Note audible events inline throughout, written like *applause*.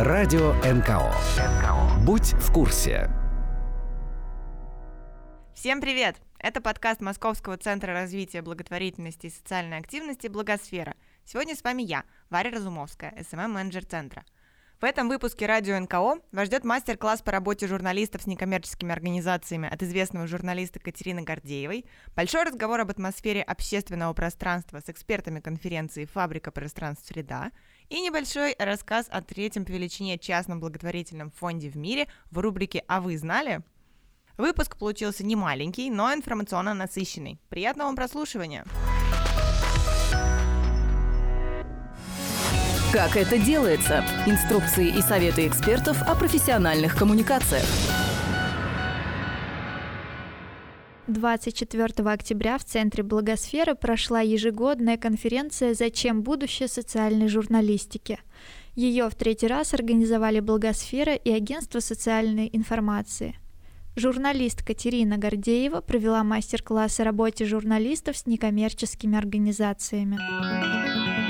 Радио НКО. Будь в курсе. Всем привет! Это подкаст Московского центра развития благотворительности и социальной активности «Благосфера». Сегодня с вами я, Варя Разумовская, СММ-менеджер центра. В этом выпуске радио НКО вас ждет мастер-класс по работе журналистов с некоммерческими организациями от известного журналиста Катерины Гордеевой, большой разговор об атмосфере общественного пространства с экспертами конференции «Фабрика пространств среда» и небольшой рассказ о третьем по величине частном благотворительном фонде в мире в рубрике «А вы знали?». Выпуск получился не маленький, но информационно насыщенный. Приятного вам прослушивания! Как это делается? Инструкции и советы экспертов о профессиональных коммуникациях. 24 октября в Центре Благосферы прошла ежегодная конференция «Зачем будущее социальной журналистики?». Ее в третий раз организовали Благосфера и Агентство социальной информации. Журналист Катерина Гордеева провела мастер-класс о работе журналистов с некоммерческими организациями.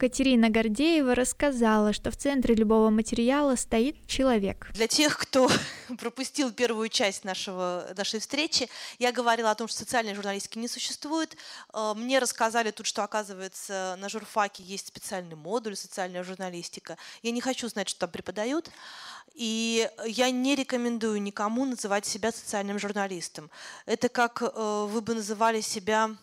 Катерина Гордеева рассказала, что в центре любого материала стоит человек. Для тех, кто *laughs* пропустил первую часть нашего, нашей встречи, я говорила о том, что социальной журналистики не существует. Э, мне рассказали тут, что, оказывается, на журфаке есть специальный модуль «Социальная журналистика». Я не хочу знать, что там преподают. И я не рекомендую никому называть себя социальным журналистом. Это как э, вы бы называли себя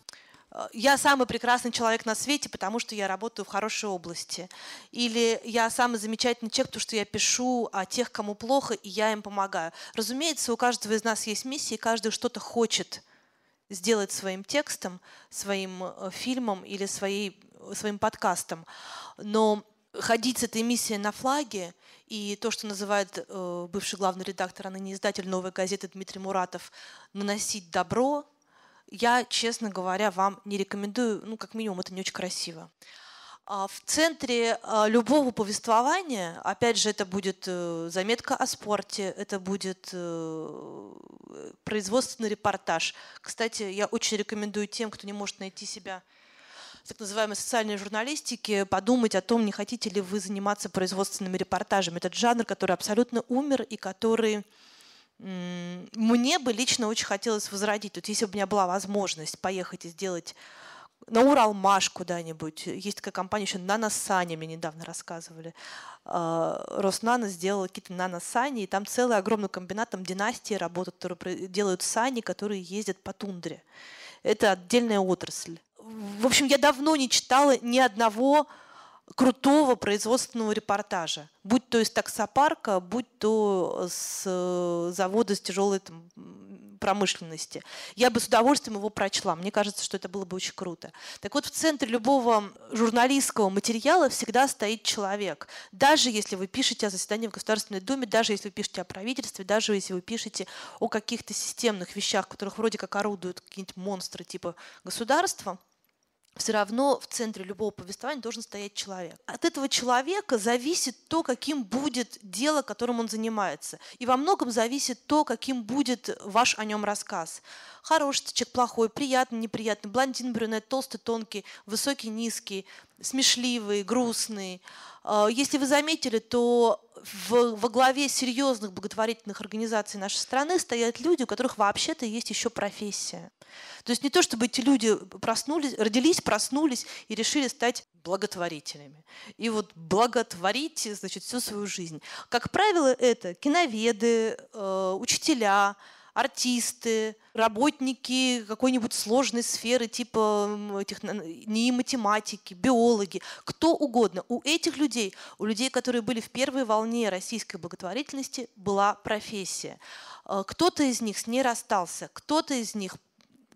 я самый прекрасный человек на свете, потому что я работаю в хорошей области. Или я самый замечательный человек, потому что я пишу о тех, кому плохо, и я им помогаю. Разумеется, у каждого из нас есть миссия, и каждый что-то хочет сделать своим текстом, своим э, фильмом или своей, своим подкастом. Но ходить с этой миссией на флаге и то, что называет э, бывший главный редактор, а ныне издатель «Новой газеты» Дмитрий Муратов, наносить добро – я, честно говоря, вам не рекомендую, ну, как минимум, это не очень красиво. А в центре а, любого повествования, опять же, это будет э, заметка о спорте, это будет э, производственный репортаж. Кстати, я очень рекомендую тем, кто не может найти себя в так называемой социальной журналистике, подумать о том, не хотите ли вы заниматься производственными репортажами. Это жанр, который абсолютно умер и который мне бы лично очень хотелось возродить. Тут, если бы у меня была возможность поехать и сделать на Уралмаш куда-нибудь. Есть такая компания еще Наносани, мне недавно рассказывали. А, Роснано сделала какие-то наносани, и там целый огромный комбинат, там династии работают, которые делают сани, которые ездят по тундре. Это отдельная отрасль. В общем, я давно не читала ни одного крутого производственного репортажа, будь то из таксопарка, будь то с э, завода с тяжелой там, промышленности. Я бы с удовольствием его прочла. Мне кажется, что это было бы очень круто. Так вот, в центре любого журналистского материала всегда стоит человек. Даже если вы пишете о заседании в Государственной Думе, даже если вы пишете о правительстве, даже если вы пишете о каких-то системных вещах, которых вроде как орудуют какие-нибудь монстры типа государства – все равно в центре любого повествования должен стоять человек. От этого человека зависит то, каким будет дело, которым он занимается. И во многом зависит то, каким будет ваш о нем рассказ. Хороший человек, плохой, приятный, неприятный, блондин, брюнет, толстый, тонкий, высокий, низкий, смешливый, грустный. А, если вы заметили, то в, во главе серьезных благотворительных организаций нашей страны стоят люди, у которых вообще-то есть еще профессия. То есть не то, чтобы эти люди проснулись, родились, проснулись и решили стать благотворителями. И вот благотворить, значит, всю свою жизнь. Как правило, это киноведы, э, учителя, артисты, работники какой-нибудь сложной сферы, типа этих, не математики, биологи, кто угодно. У этих людей, у людей, которые были в первой волне российской благотворительности, была профессия. Э, кто-то из них с ней расстался, кто-то из них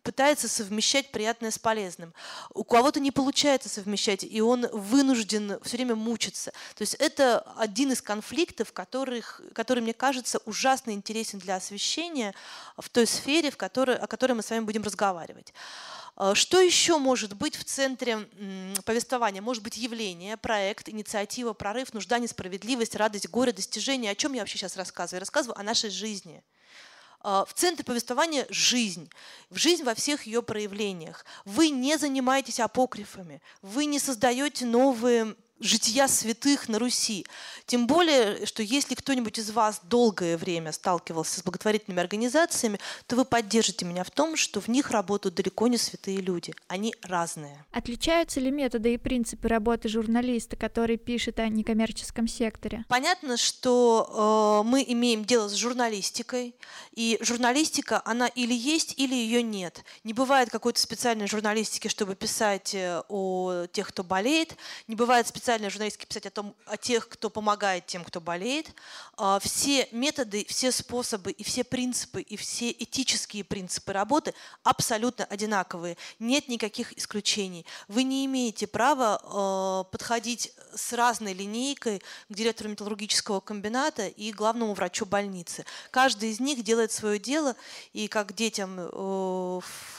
пытается совмещать приятное с полезным. У кого-то не получается совмещать, и он вынужден все время мучиться. То есть это один из конфликтов, которых, который, мне кажется, ужасно интересен для освещения в той сфере, в которой, о которой мы с вами будем разговаривать. А, что еще может быть в центре повествования? Может быть явление, проект, инициатива, прорыв, нужда, несправедливость, радость, горе, достижение. О чем я вообще сейчас рассказываю? Я рассказываю о нашей жизни – в центре повествования жизнь, в жизнь во всех ее проявлениях. Вы не занимаетесь апокрифами, вы не создаете новые жития святых на Руси. Тем более, что если кто-нибудь из вас долгое время сталкивался с благотворительными организациями, то вы поддержите меня в том, что в них работают далеко не святые люди. Они разные. Отличаются ли методы и принципы работы журналиста, который пишет о некоммерческом секторе? Понятно, что э, мы имеем дело с журналистикой, и журналистика, она или есть, или ее нет. Не бывает какой-то специальной журналистики, чтобы писать э, о тех, кто болеет, не бывает специальной специальной журналистики писать о, том, о тех, кто помогает тем, кто болеет. А, все методы, все способы и все принципы, и все этические принципы работы абсолютно одинаковые. Нет никаких исключений. Вы не имеете права а, подходить с разной линейкой к директору металлургического комбината и главному врачу больницы. Каждый из них делает свое дело, и как детям э,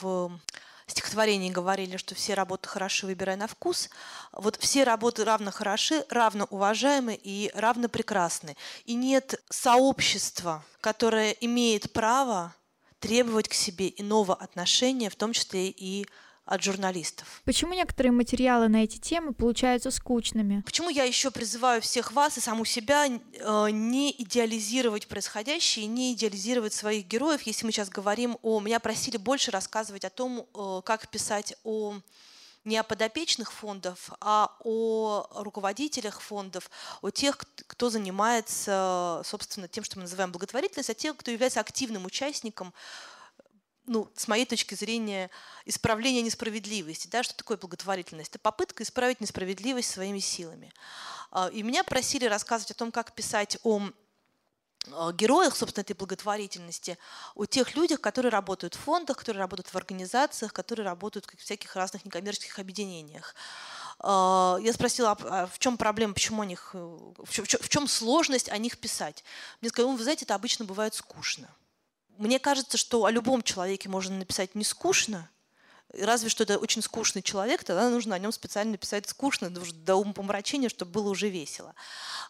в стихотворении говорили, что все работы хороши, выбирай на вкус. Вот все работы равно хороши, равно уважаемы и равно прекрасны. И нет сообщества, которое имеет право требовать к себе иного отношения, в том числе и от журналистов. Почему некоторые материалы на эти темы получаются скучными? Почему я еще призываю всех вас и саму себя э, не идеализировать происходящее, не идеализировать своих героев, если мы сейчас говорим о... Меня просили больше рассказывать о том, э, как писать о не о подопечных фондов, а о руководителях фондов, о тех, кто занимается, собственно, тем, что мы называем благотворительность, о тех, кто является активным участником ну, с моей точки зрения, исправление несправедливости. Да? Что такое благотворительность? Это попытка исправить несправедливость своими силами. А, и меня просили рассказывать о том, как писать о а, героях, собственно, этой благотворительности, о тех людях, которые работают в фондах, которые работают в организациях, которые работают в всяких разных некоммерческих объединениях. А, я спросила, а в чем проблема, почему о них, в чем сложность о них писать. Мне сказали, ну, вы знаете, это обычно бывает скучно. Мне кажется, что о любом человеке можно написать не скучно, разве что это очень скучный человек, тогда нужно о нем специально написать скучно, до умопомрачения, чтобы было уже весело.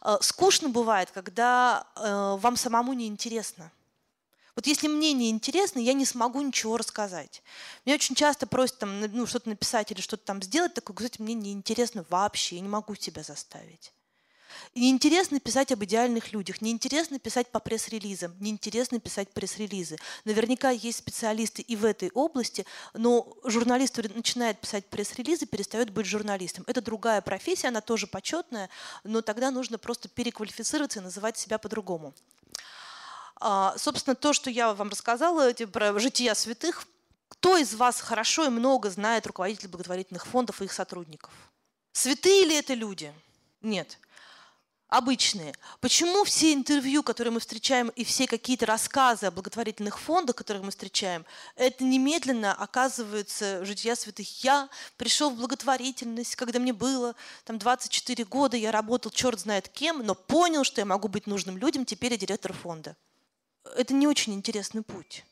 Э, скучно бывает, когда э, вам самому не интересно. Вот если мне не интересно, я не смогу ничего рассказать. Мне очень часто просят там, ну, что-то написать или что-то там сделать, такое, кстати, мне не интересно вообще, я не могу себя заставить. Неинтересно писать об идеальных людях, неинтересно писать по пресс-релизам, неинтересно писать пресс-релизы. Наверняка есть специалисты и в этой области, но журналист, начинает писать пресс-релизы, перестает быть журналистом. Это другая профессия, она тоже почетная, но тогда нужно просто переквалифицироваться и называть себя по-другому. А, собственно, то, что я вам рассказала про жития святых, кто из вас хорошо и много знает руководителей благотворительных фондов и их сотрудников? Святые ли это люди? Нет обычные. Почему все интервью, которые мы встречаем, и все какие-то рассказы о благотворительных фондах, которые мы встречаем, это немедленно оказывается жития святых. Я пришел в благотворительность, когда мне было там 24 года, я работал черт знает кем, но понял, что я могу быть нужным людям, теперь я директор фонда. Это не очень интересный путь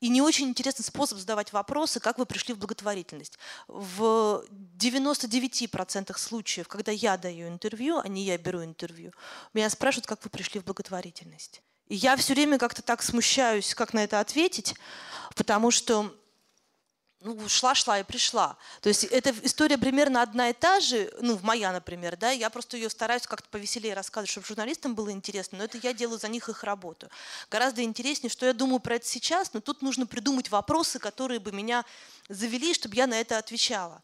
и не очень интересный способ задавать вопросы, как вы пришли в благотворительность. В 99% случаев, когда я даю интервью, а не я беру интервью, меня спрашивают, как вы пришли в благотворительность. И я все время как-то так смущаюсь, как на это ответить, потому что ну, шла-шла и пришла. То есть эта история примерно одна и та же, ну, моя, например, да, я просто ее стараюсь как-то повеселее рассказывать, чтобы журналистам было интересно, но это я делаю за них их работу. Гораздо интереснее, что я думаю про это сейчас, но тут нужно придумать вопросы, которые бы меня завели, чтобы я на это отвечала.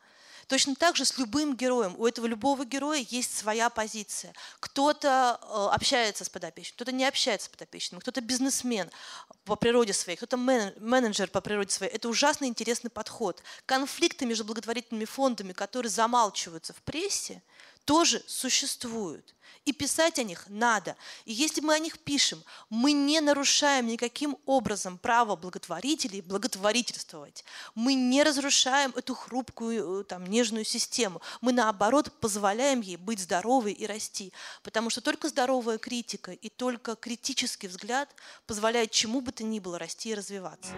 Точно так же с любым героем. У этого любого героя есть своя позиция. Кто-то э, общается с подопечным, кто-то не общается с подопечным, кто-то бизнесмен по природе своей, кто-то менеджер по природе своей. Это ужасно интересный подход. Конфликты между благотворительными фондами, которые замалчиваются в прессе, тоже существуют. И писать о них надо. И если мы о них пишем, мы не нарушаем никаким образом право благотворителей благотворительствовать. Мы не разрушаем эту хрупкую, э, там, нежную систему. Мы, наоборот, позволяем ей быть здоровой и расти. Потому что только здоровая критика и только критический взгляд позволяет чему бы то ни было расти и развиваться.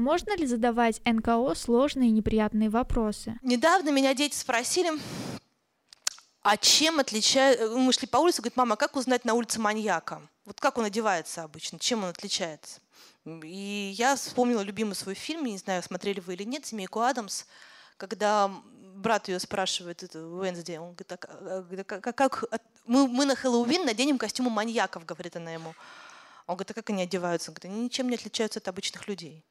Можно ли задавать НКО сложные и неприятные вопросы? Недавно меня дети спросили, а а чем отличается... Мы шли по улице, говорит, мама, как узнать на улице маньяка? Вот как он одевается обычно, чем он отличается? И я вспомнила любимый свой фильм, не знаю, смотрели вы или нет, «Семейку Адамс», когда брат ее спрашивает, это Уэнсди, он говорит, а, как, как, мы, мы на Хэллоуин наденем костюмы маньяков, говорит она ему. Он говорит, а как они одеваются? Он говорит, они ничем не отличаются от обычных людей.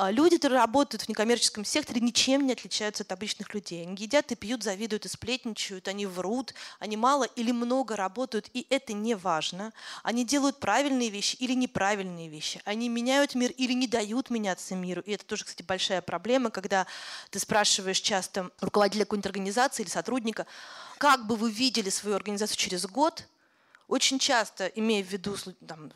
А люди, которые работают в некоммерческом секторе, ничем не отличаются от обычных людей. Они едят и пьют, завидуют и сплетничают, они врут, они мало или много работают, и это не важно. Они делают правильные вещи или неправильные вещи. Они меняют мир или не дают меняться миру. И это тоже, кстати, большая проблема, когда ты спрашиваешь часто руководителя какой-нибудь организации или сотрудника, как бы вы видели свою организацию через год, очень часто, имея в виду там,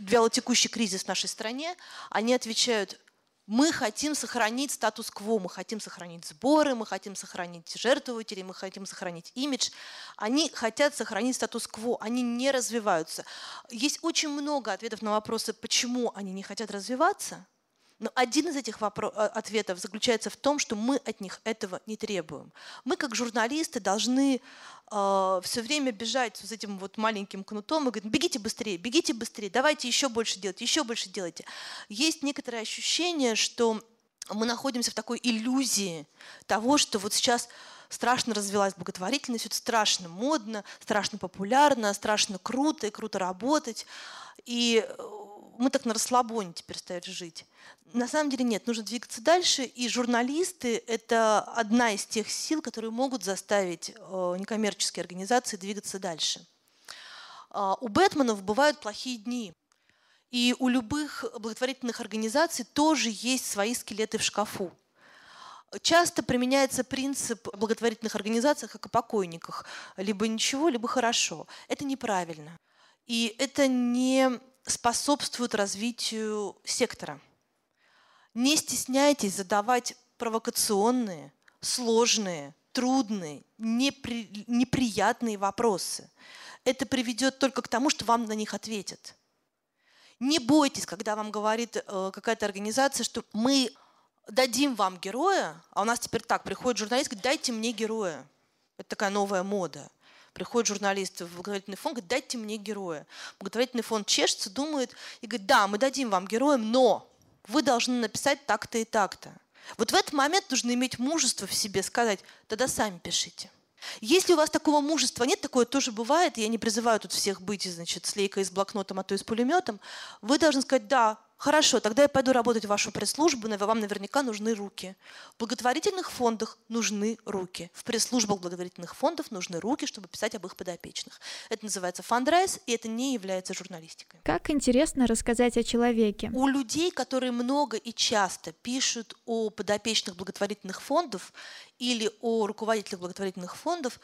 вялотекущий кризис в нашей стране, они отвечают, мы хотим сохранить статус-кво, мы хотим сохранить сборы, мы хотим сохранить жертвователей, мы хотим сохранить имидж. Они хотят сохранить статус-кво, они не развиваются. Есть очень много ответов на вопросы, почему они не хотят развиваться – но один из этих э, ответов заключается в том, что мы от них этого не требуем. Мы, как журналисты, должны э, все время бежать с этим вот маленьким кнутом и говорить, бегите быстрее, бегите быстрее, давайте еще больше делать, еще больше делайте. Есть некоторое ощущение, что мы находимся в такой иллюзии того, что вот сейчас страшно развилась благотворительность, это страшно модно, страшно популярно, страшно круто и круто работать. И э, мы так на расслабоне теперь стали жить. На самом деле нет, нужно двигаться дальше, и журналисты – это одна из тех сил, которые могут заставить э, некоммерческие организации двигаться дальше. А, у Бэтменов бывают плохие дни, и у любых благотворительных организаций тоже есть свои скелеты в шкафу. Часто применяется принцип благотворительных организаций как о покойниках. Либо ничего, либо хорошо. Это неправильно. И это не способствует развитию сектора. Не стесняйтесь задавать провокационные, сложные, трудные, непри, неприятные вопросы. Это приведет только к тому, что вам на них ответят. Не бойтесь, когда вам говорит э, какая-то организация, что мы дадим вам героя, а у нас теперь так, приходит журналист, говорит, дайте мне героя. Это такая новая мода. Приходит журналист в благотворительный фонд, говорит, дайте мне героя. Благотворительный фонд чешется, думает и говорит, да, мы дадим вам героя, но вы должны написать так-то и так-то. Вот в этот момент нужно иметь мужество в себе сказать, тогда сами пишите. Если у вас такого мужества нет, такое тоже бывает, я не призываю тут всех быть, значит, с лейкой, с блокнотом, а то и с пулеметом, вы должны сказать, да, Хорошо, тогда я пойду работать в вашу пресс-службу, вам наверняка нужны руки. В благотворительных фондах нужны руки. В пресс-службах благотворительных фондов нужны руки, чтобы писать об их подопечных. Это называется фандрайз, и это не является журналистикой. Как интересно рассказать о человеке. У людей, которые много и часто пишут о подопечных благотворительных фондов или о руководителях благотворительных фондов,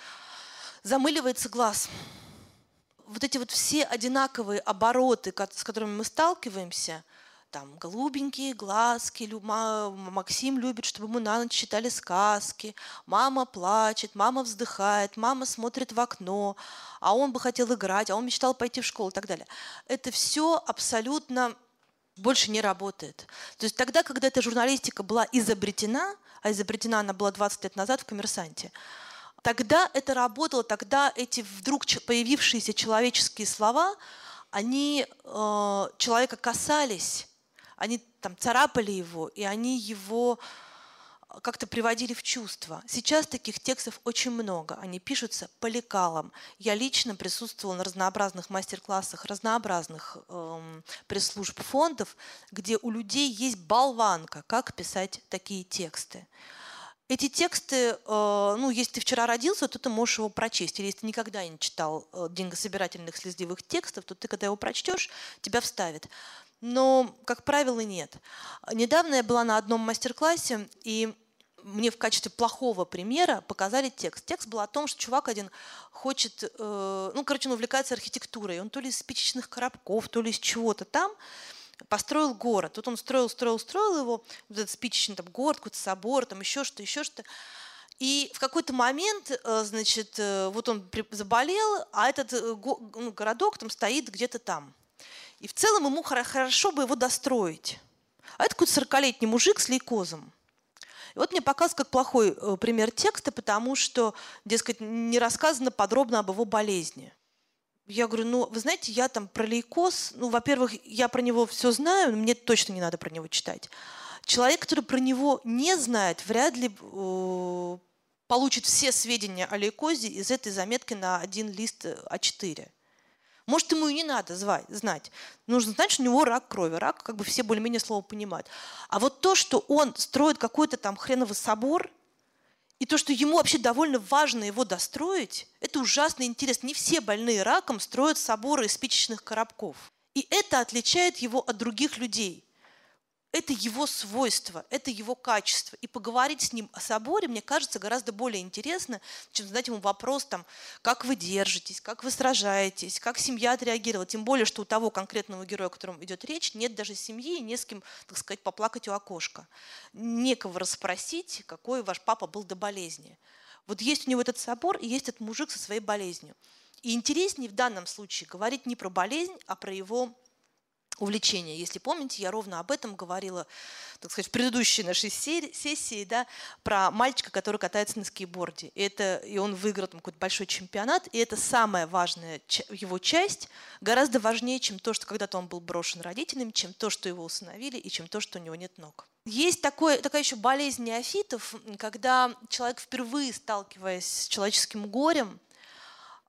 замыливается глаз вот эти вот все одинаковые обороты, с которыми мы сталкиваемся, там голубенькие глазки, Максим любит, чтобы мы на ночь читали сказки, мама плачет, мама вздыхает, мама смотрит в окно, а он бы хотел играть, а он мечтал пойти в школу и так далее. Это все абсолютно больше не работает. То есть тогда, когда эта журналистика была изобретена, а изобретена она была 20 лет назад в «Коммерсанте», тогда это работало, тогда эти вдруг появившиеся человеческие слова, они э, человека касались, они там царапали его, и они его а, как-то приводили в чувство. Сейчас таких текстов очень много. Они пишутся по лекалам. Я лично присутствовала на разнообразных мастер-классах разнообразных эм, пресс-служб фондов, где у людей есть болванка, как писать такие тексты. Эти тексты, э, ну, если ты вчера родился, то ты можешь его прочесть. Или если ты никогда не читал э, деньгособирательных слезливых текстов, то ты, когда его прочтешь, тебя вставит но, как правило, нет. Недавно я была на одном мастер-классе, и мне в качестве плохого примера показали текст. Текст был о том, что чувак один хочет, э, ну, короче, он увлекается архитектурой. Он то ли из спичечных коробков, то ли из чего-то там построил город. Тут он строил, строил, строил его, вот этот спичечный там, город, какой-то собор, там еще что, еще что. И в какой-то момент, э, значит, э, вот он заболел, а этот ну, городок там стоит где-то там. И в целом ему хорошо бы его достроить. А это какой-то 40-летний мужик с лейкозом. И вот мне показывают как плохой э, пример текста, потому что, дескать, не рассказано подробно об его болезни. Я говорю, ну, вы знаете, я там про лейкоз, ну, во-первых, я про него все знаю, мне точно не надо про него читать. Человек, который про него не знает, вряд ли э, получит все сведения о лейкозе из этой заметки на один лист А4. Может, ему и не надо звать, знать. Нужно знать, что у него рак крови. Рак, как бы все более-менее слово понимают. А вот то, что он строит какой-то там хреновый собор, и то, что ему вообще довольно важно его достроить, это ужасно интересно. Не все больные раком строят соборы из спичечных коробков. И это отличает его от других людей это его свойство, это его качество. И поговорить с ним о соборе, мне кажется, гораздо более интересно, чем задать ему вопрос, там, как вы держитесь, как вы сражаетесь, как семья отреагировала. Тем более, что у того конкретного героя, о котором идет речь, нет даже семьи, не с кем, так сказать, поплакать у окошка. Некого расспросить, какой ваш папа был до болезни. Вот есть у него этот собор, и есть этот мужик со своей болезнью. И интереснее в данном случае говорить не про болезнь, а про его увлечения. Если помните, я ровно об этом говорила, так сказать, в предыдущей нашей сессии, да, про мальчика, который катается на скейтборде. И, это, и он выиграл там какой-то большой чемпионат, и это самая важная его часть, гораздо важнее, чем то, что когда-то он был брошен родителями, чем то, что его усыновили, и чем то, что у него нет ног. Есть такое, такая еще болезнь неофитов, когда человек, впервые сталкиваясь с человеческим горем,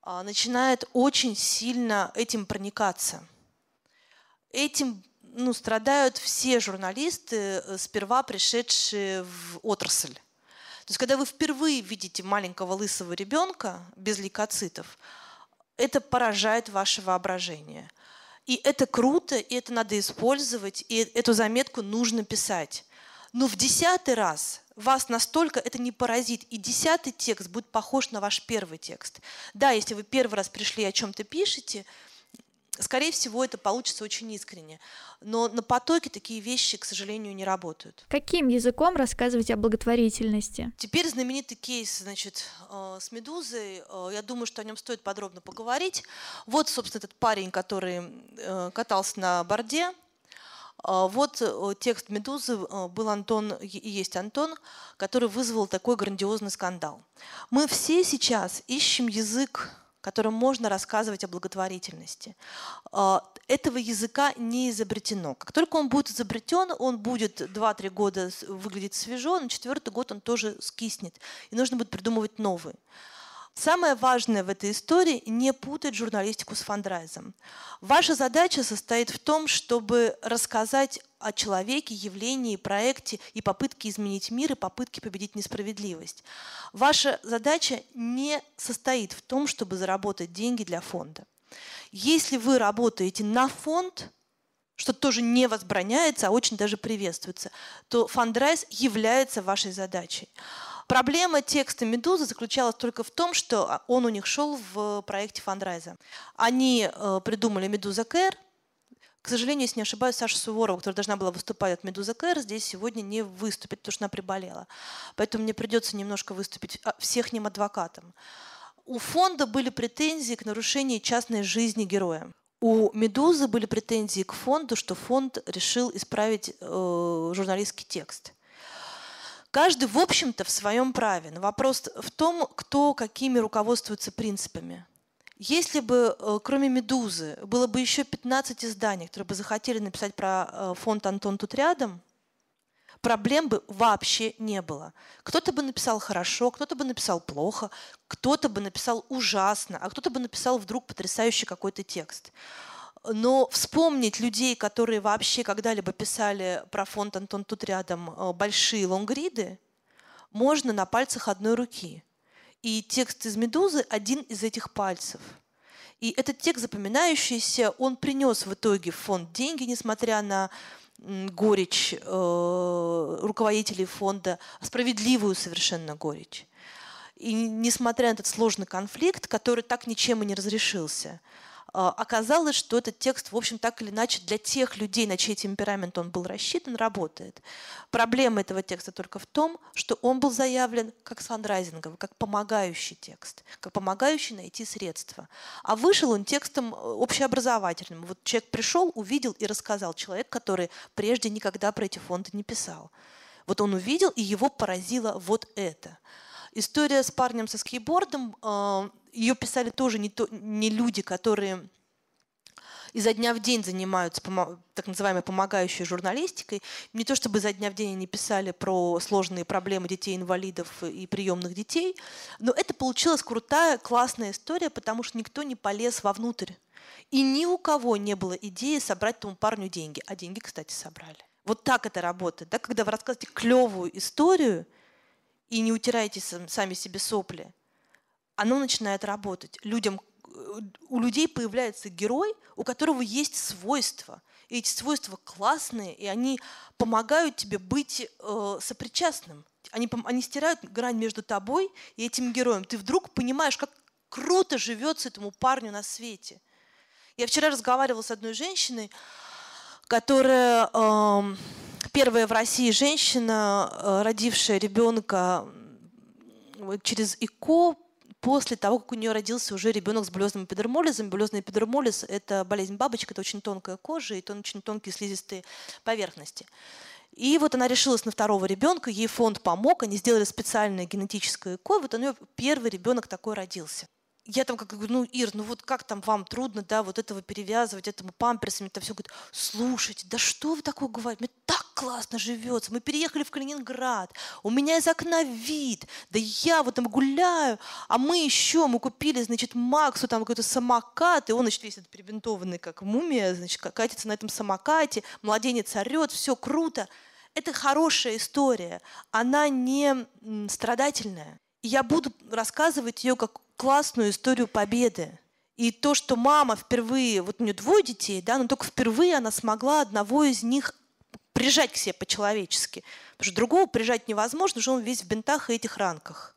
а, начинает очень сильно этим проникаться – Этим ну, страдают все журналисты, э, сперва пришедшие в отрасль. То есть, когда вы впервые видите маленького лысого ребенка без лейкоцитов, это поражает ваше воображение. И это круто, и это надо использовать, и эту заметку нужно писать. Но в десятый раз вас настолько это не поразит, и десятый текст будет похож на ваш первый текст. Да, если вы первый раз пришли и о чем-то пишете – скорее всего, это получится очень искренне. Но на потоке такие вещи, к сожалению, не работают. Каким языком рассказывать о благотворительности? Теперь знаменитый кейс значит, э, с «Медузой». Э, я думаю, что о нем стоит подробно поговорить. Вот, собственно, этот парень, который э, катался на борде. Вот текст «Медузы» был Антон и есть Антон, который вызвал такой грандиозный скандал. Мы все сейчас ищем язык которым можно рассказывать о благотворительности. А, этого языка не изобретено. Как только он будет изобретен, он будет 2-3 года выглядеть свежо, на четвертый год он тоже скиснет. И нужно будет придумывать новый. Самое важное в этой истории – не путать журналистику с фандрайзом. Ваша задача состоит в том, чтобы рассказать о человеке, явлении, проекте и попытке изменить мир, и попытке победить несправедливость. Ваша задача не состоит в том, чтобы заработать деньги для фонда. Если вы работаете на фонд, что тоже не возбраняется, а очень даже приветствуется, то фандрайз является вашей задачей. Проблема текста «Медузы» заключалась только в том, что он у них шел в проекте фандрайза. Они э, придумали «Медуза Кэр», к сожалению, если не ошибаюсь, Саша Суворова, которая должна была выступать от «Медуза Кэр», здесь сегодня не выступит, потому что она приболела. Поэтому мне придется немножко выступить а, всех ним адвокатом. У фонда были претензии к нарушению частной жизни героя. У «Медузы» были претензии к фонду, что фонд решил исправить э, журналистский текст. Каждый, в общем-то, в своем праве. Но вопрос в том, кто какими руководствуется принципами. Если бы, э, кроме «Медузы», было бы еще 15 изданий, которые бы захотели написать про э, фонд «Антон тут рядом», проблем бы вообще не было. Кто-то бы написал хорошо, кто-то бы написал плохо, кто-то бы написал ужасно, а кто-то бы написал вдруг потрясающий какой-то текст. Но вспомнить людей, которые вообще когда-либо писали про фонд «Антон тут рядом» э, большие лонгриды, можно на пальцах одной руки. И текст из «Медузы» – один из этих пальцев. И этот текст запоминающийся, он принес в итоге в фонд деньги, несмотря на горечь э, руководителей фонда, справедливую совершенно горечь. И несмотря на этот сложный конфликт, который так ничем и не разрешился – оказалось, что этот текст, в общем, так или иначе для тех людей, на чей темперамент он был рассчитан, работает. Проблема этого текста только в том, что он был заявлен как сандрайзинговый, как помогающий текст, как помогающий найти средства. А вышел он текстом э, общеобразовательным. Вот человек пришел, увидел и рассказал. Человек, который прежде никогда про эти фонды не писал. Вот он увидел, и его поразило вот это. История с парнем со скейбордом, э, ее писали тоже не, то, не люди, которые изо дня в день занимаются так называемой помогающей журналистикой. Не то чтобы изо дня в день они писали про сложные проблемы детей-инвалидов и приемных детей, но это получилась крутая, классная история, потому что никто не полез вовнутрь. И ни у кого не было идеи собрать тому парню деньги. А деньги, кстати, собрали. Вот так это работает. Да? Когда вы рассказываете клевую историю и не утираете сами себе сопли, оно начинает работать. Людям у людей появляется герой, у которого есть свойства. И эти свойства классные, и они помогают тебе быть э, сопричастным. Они, они стирают грань между тобой и этим героем. Ты вдруг понимаешь, как круто живется этому парню на свете. Я вчера разговаривала с одной женщиной, которая э, первая в России женщина, э, родившая ребенка через ИКО после того, как у нее родился уже ребенок с булезным эпидермолизом. Булезный эпидермолиз – это болезнь бабочек, это очень тонкая кожа и очень тонкие слизистые поверхности. И вот она решилась на второго ребенка, ей фонд помог, они сделали специальное генетическое ЭКО, вот у нее первый ребенок такой родился я там как говорю, ну, Ир, ну вот как там вам трудно, да, вот этого перевязывать, этому памперсами, там все говорит, слушайте, да что вы такое говорите, мне так классно живется, мы переехали в Калининград, у меня из окна вид, да я вот там гуляю, а мы еще, мы купили, значит, Максу там какой-то самокат, и он, значит, весь этот перебинтованный, как мумия, значит, катится на этом самокате, младенец орет, все круто. Это хорошая история, она не страдательная. И я буду рассказывать ее как классную историю победы. И то, что мама впервые, вот у нее двое детей, да, но только впервые она смогла одного из них прижать к себе по-человечески. Потому что другого прижать невозможно, что он весь в бинтах и этих ранках.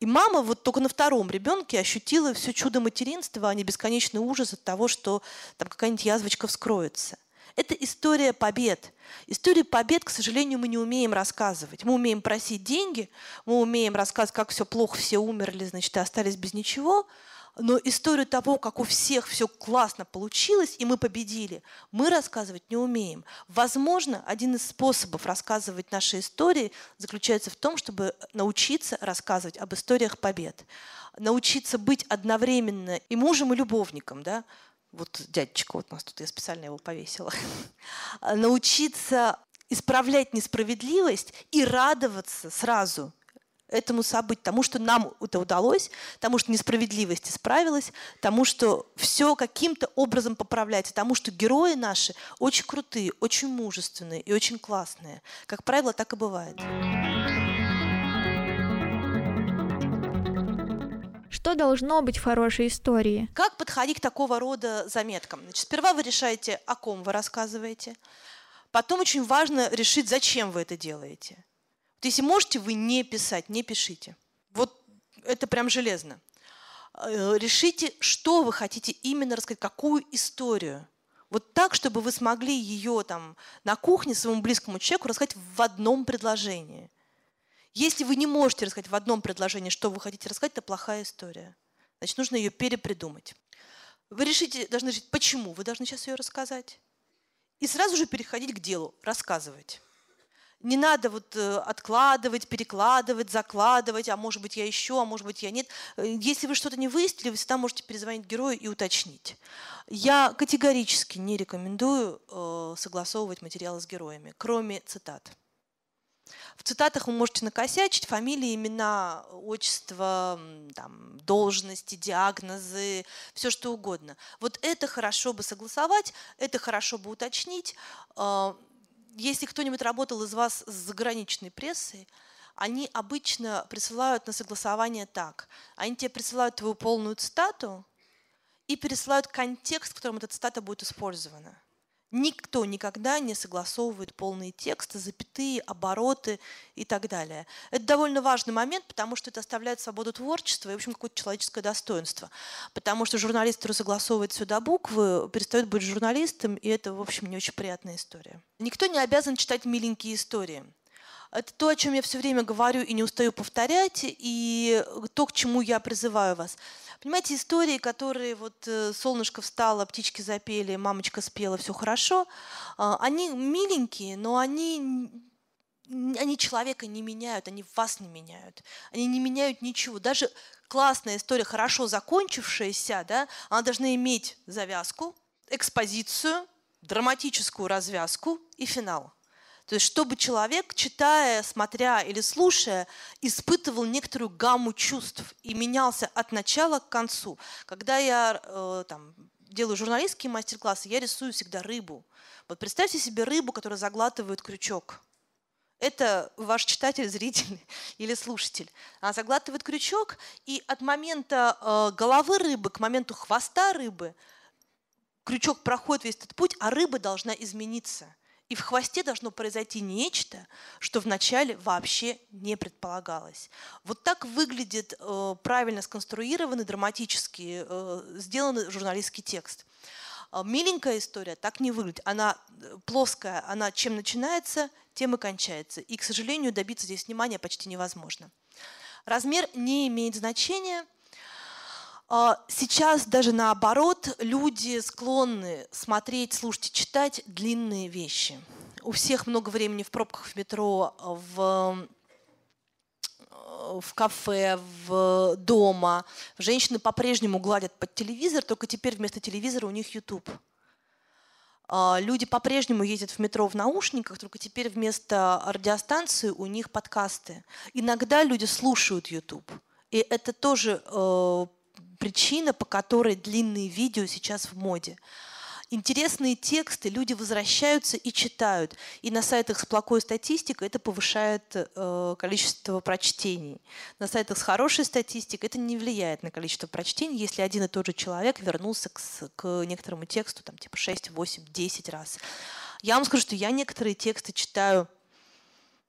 И мама вот только на втором ребенке ощутила все чудо материнства, а не бесконечный ужас от того, что там какая-нибудь язвочка вскроется. Это история побед. Истории побед, к сожалению, мы не умеем рассказывать. Мы умеем просить деньги, мы умеем рассказывать, как все плохо, все умерли, значит, и остались без ничего. Но историю того, как у всех все классно получилось, и мы победили, мы рассказывать не умеем. Возможно, один из способов рассказывать наши истории заключается в том, чтобы научиться рассказывать об историях побед. Научиться быть одновременно и мужем, и любовником. Да? Вот дядечка вот у нас тут, я специально его повесила, *laughs* научиться исправлять несправедливость и радоваться сразу этому событию, тому, что нам это удалось, тому, что несправедливость исправилась, тому, что все каким-то образом поправляется, тому, что герои наши очень крутые, очень мужественные и очень классные. Как правило, так и бывает. Что должно быть в хорошей истории? Как подходить к такого рода заметкам? Значит, сперва вы решаете, о ком вы рассказываете. Потом очень важно решить, зачем вы это делаете. Вот если можете вы не писать, не пишите. Вот это прям железно. Э, решите, что вы хотите именно рассказать, какую историю. Вот так, чтобы вы смогли ее там на кухне своему близкому человеку рассказать в одном предложении – если вы не можете рассказать в одном предложении, что вы хотите рассказать, это плохая история. Значит, нужно ее перепридумать. Вы решите, должны решить, почему вы должны сейчас ее рассказать. И сразу же переходить к делу, рассказывать. Не надо вот э, откладывать, перекладывать, закладывать, а может быть я еще, а может быть я нет. Э, если вы что-то не выяснили, вы всегда можете перезвонить герою и уточнить. Я категорически не рекомендую э, согласовывать материалы с героями, кроме цитат. В цитатах вы можете накосячить фамилии, имена, отчество, там, должности, диагнозы, все что угодно. Вот это хорошо бы согласовать, это хорошо бы уточнить. А, если кто-нибудь работал из вас с заграничной прессой, они обычно присылают на согласование так. Они тебе присылают твою полную цитату и пересылают контекст, в котором эта цитата будет использована. Никто никогда не согласовывает полные тексты, запятые, обороты и так далее. Это довольно важный момент, потому что это оставляет свободу творчества и, в общем, какое-то человеческое достоинство. Потому что журналист, который согласовывает до буквы, перестает быть журналистом, и это, в общем, не очень приятная история. Никто не обязан читать миленькие истории. Это то, о чем я все время говорю и не устаю повторять, и то, к чему я призываю вас. Понимаете, истории, которые вот э, солнышко встало, птички запели, мамочка спела, все хорошо, а, они миленькие, но они они человека не меняют, они вас не меняют. Они не меняют ничего. Даже классная история, хорошо закончившаяся, да, она должна иметь завязку, экспозицию, драматическую развязку и финал. То есть, чтобы человек, читая, смотря или слушая, испытывал некоторую гамму чувств и менялся от начала к концу. Когда я э, там, делаю журналистские мастер-классы, я рисую всегда рыбу. Вот представьте себе рыбу, которая заглатывает крючок. Это ваш читатель, *laughs* зритель или слушатель. Она заглатывает крючок, и от момента э, головы рыбы к моменту хвоста рыбы крючок проходит весь этот путь, а рыба должна измениться – и в хвосте должно произойти нечто, что вначале вообще не предполагалось. Вот так выглядит э, правильно сконструированный, драматически э, сделанный журналистский текст. Э, миленькая история так не выглядит. Она э, плоская, она чем начинается, тем и кончается. И, к сожалению, добиться здесь внимания почти невозможно. Размер не имеет значения – сейчас даже наоборот, люди склонны смотреть, слушать и читать длинные вещи. У всех много времени в пробках в метро, в в кафе, в дома. Женщины по-прежнему гладят под телевизор, только теперь вместо телевизора у них YouTube. А, люди по-прежнему ездят в метро в наушниках, только теперь вместо радиостанции у них подкасты. Иногда люди слушают YouTube. И это тоже э, причина, по которой длинные видео сейчас в моде. Интересные тексты люди возвращаются и читают. И на сайтах с плохой статистикой это повышает э, количество прочтений. На сайтах с хорошей статистикой это не влияет на количество прочтений, если один и тот же человек вернулся к, к некоторому тексту там, типа 6, 8, 10 раз. Я вам скажу, что я некоторые тексты читаю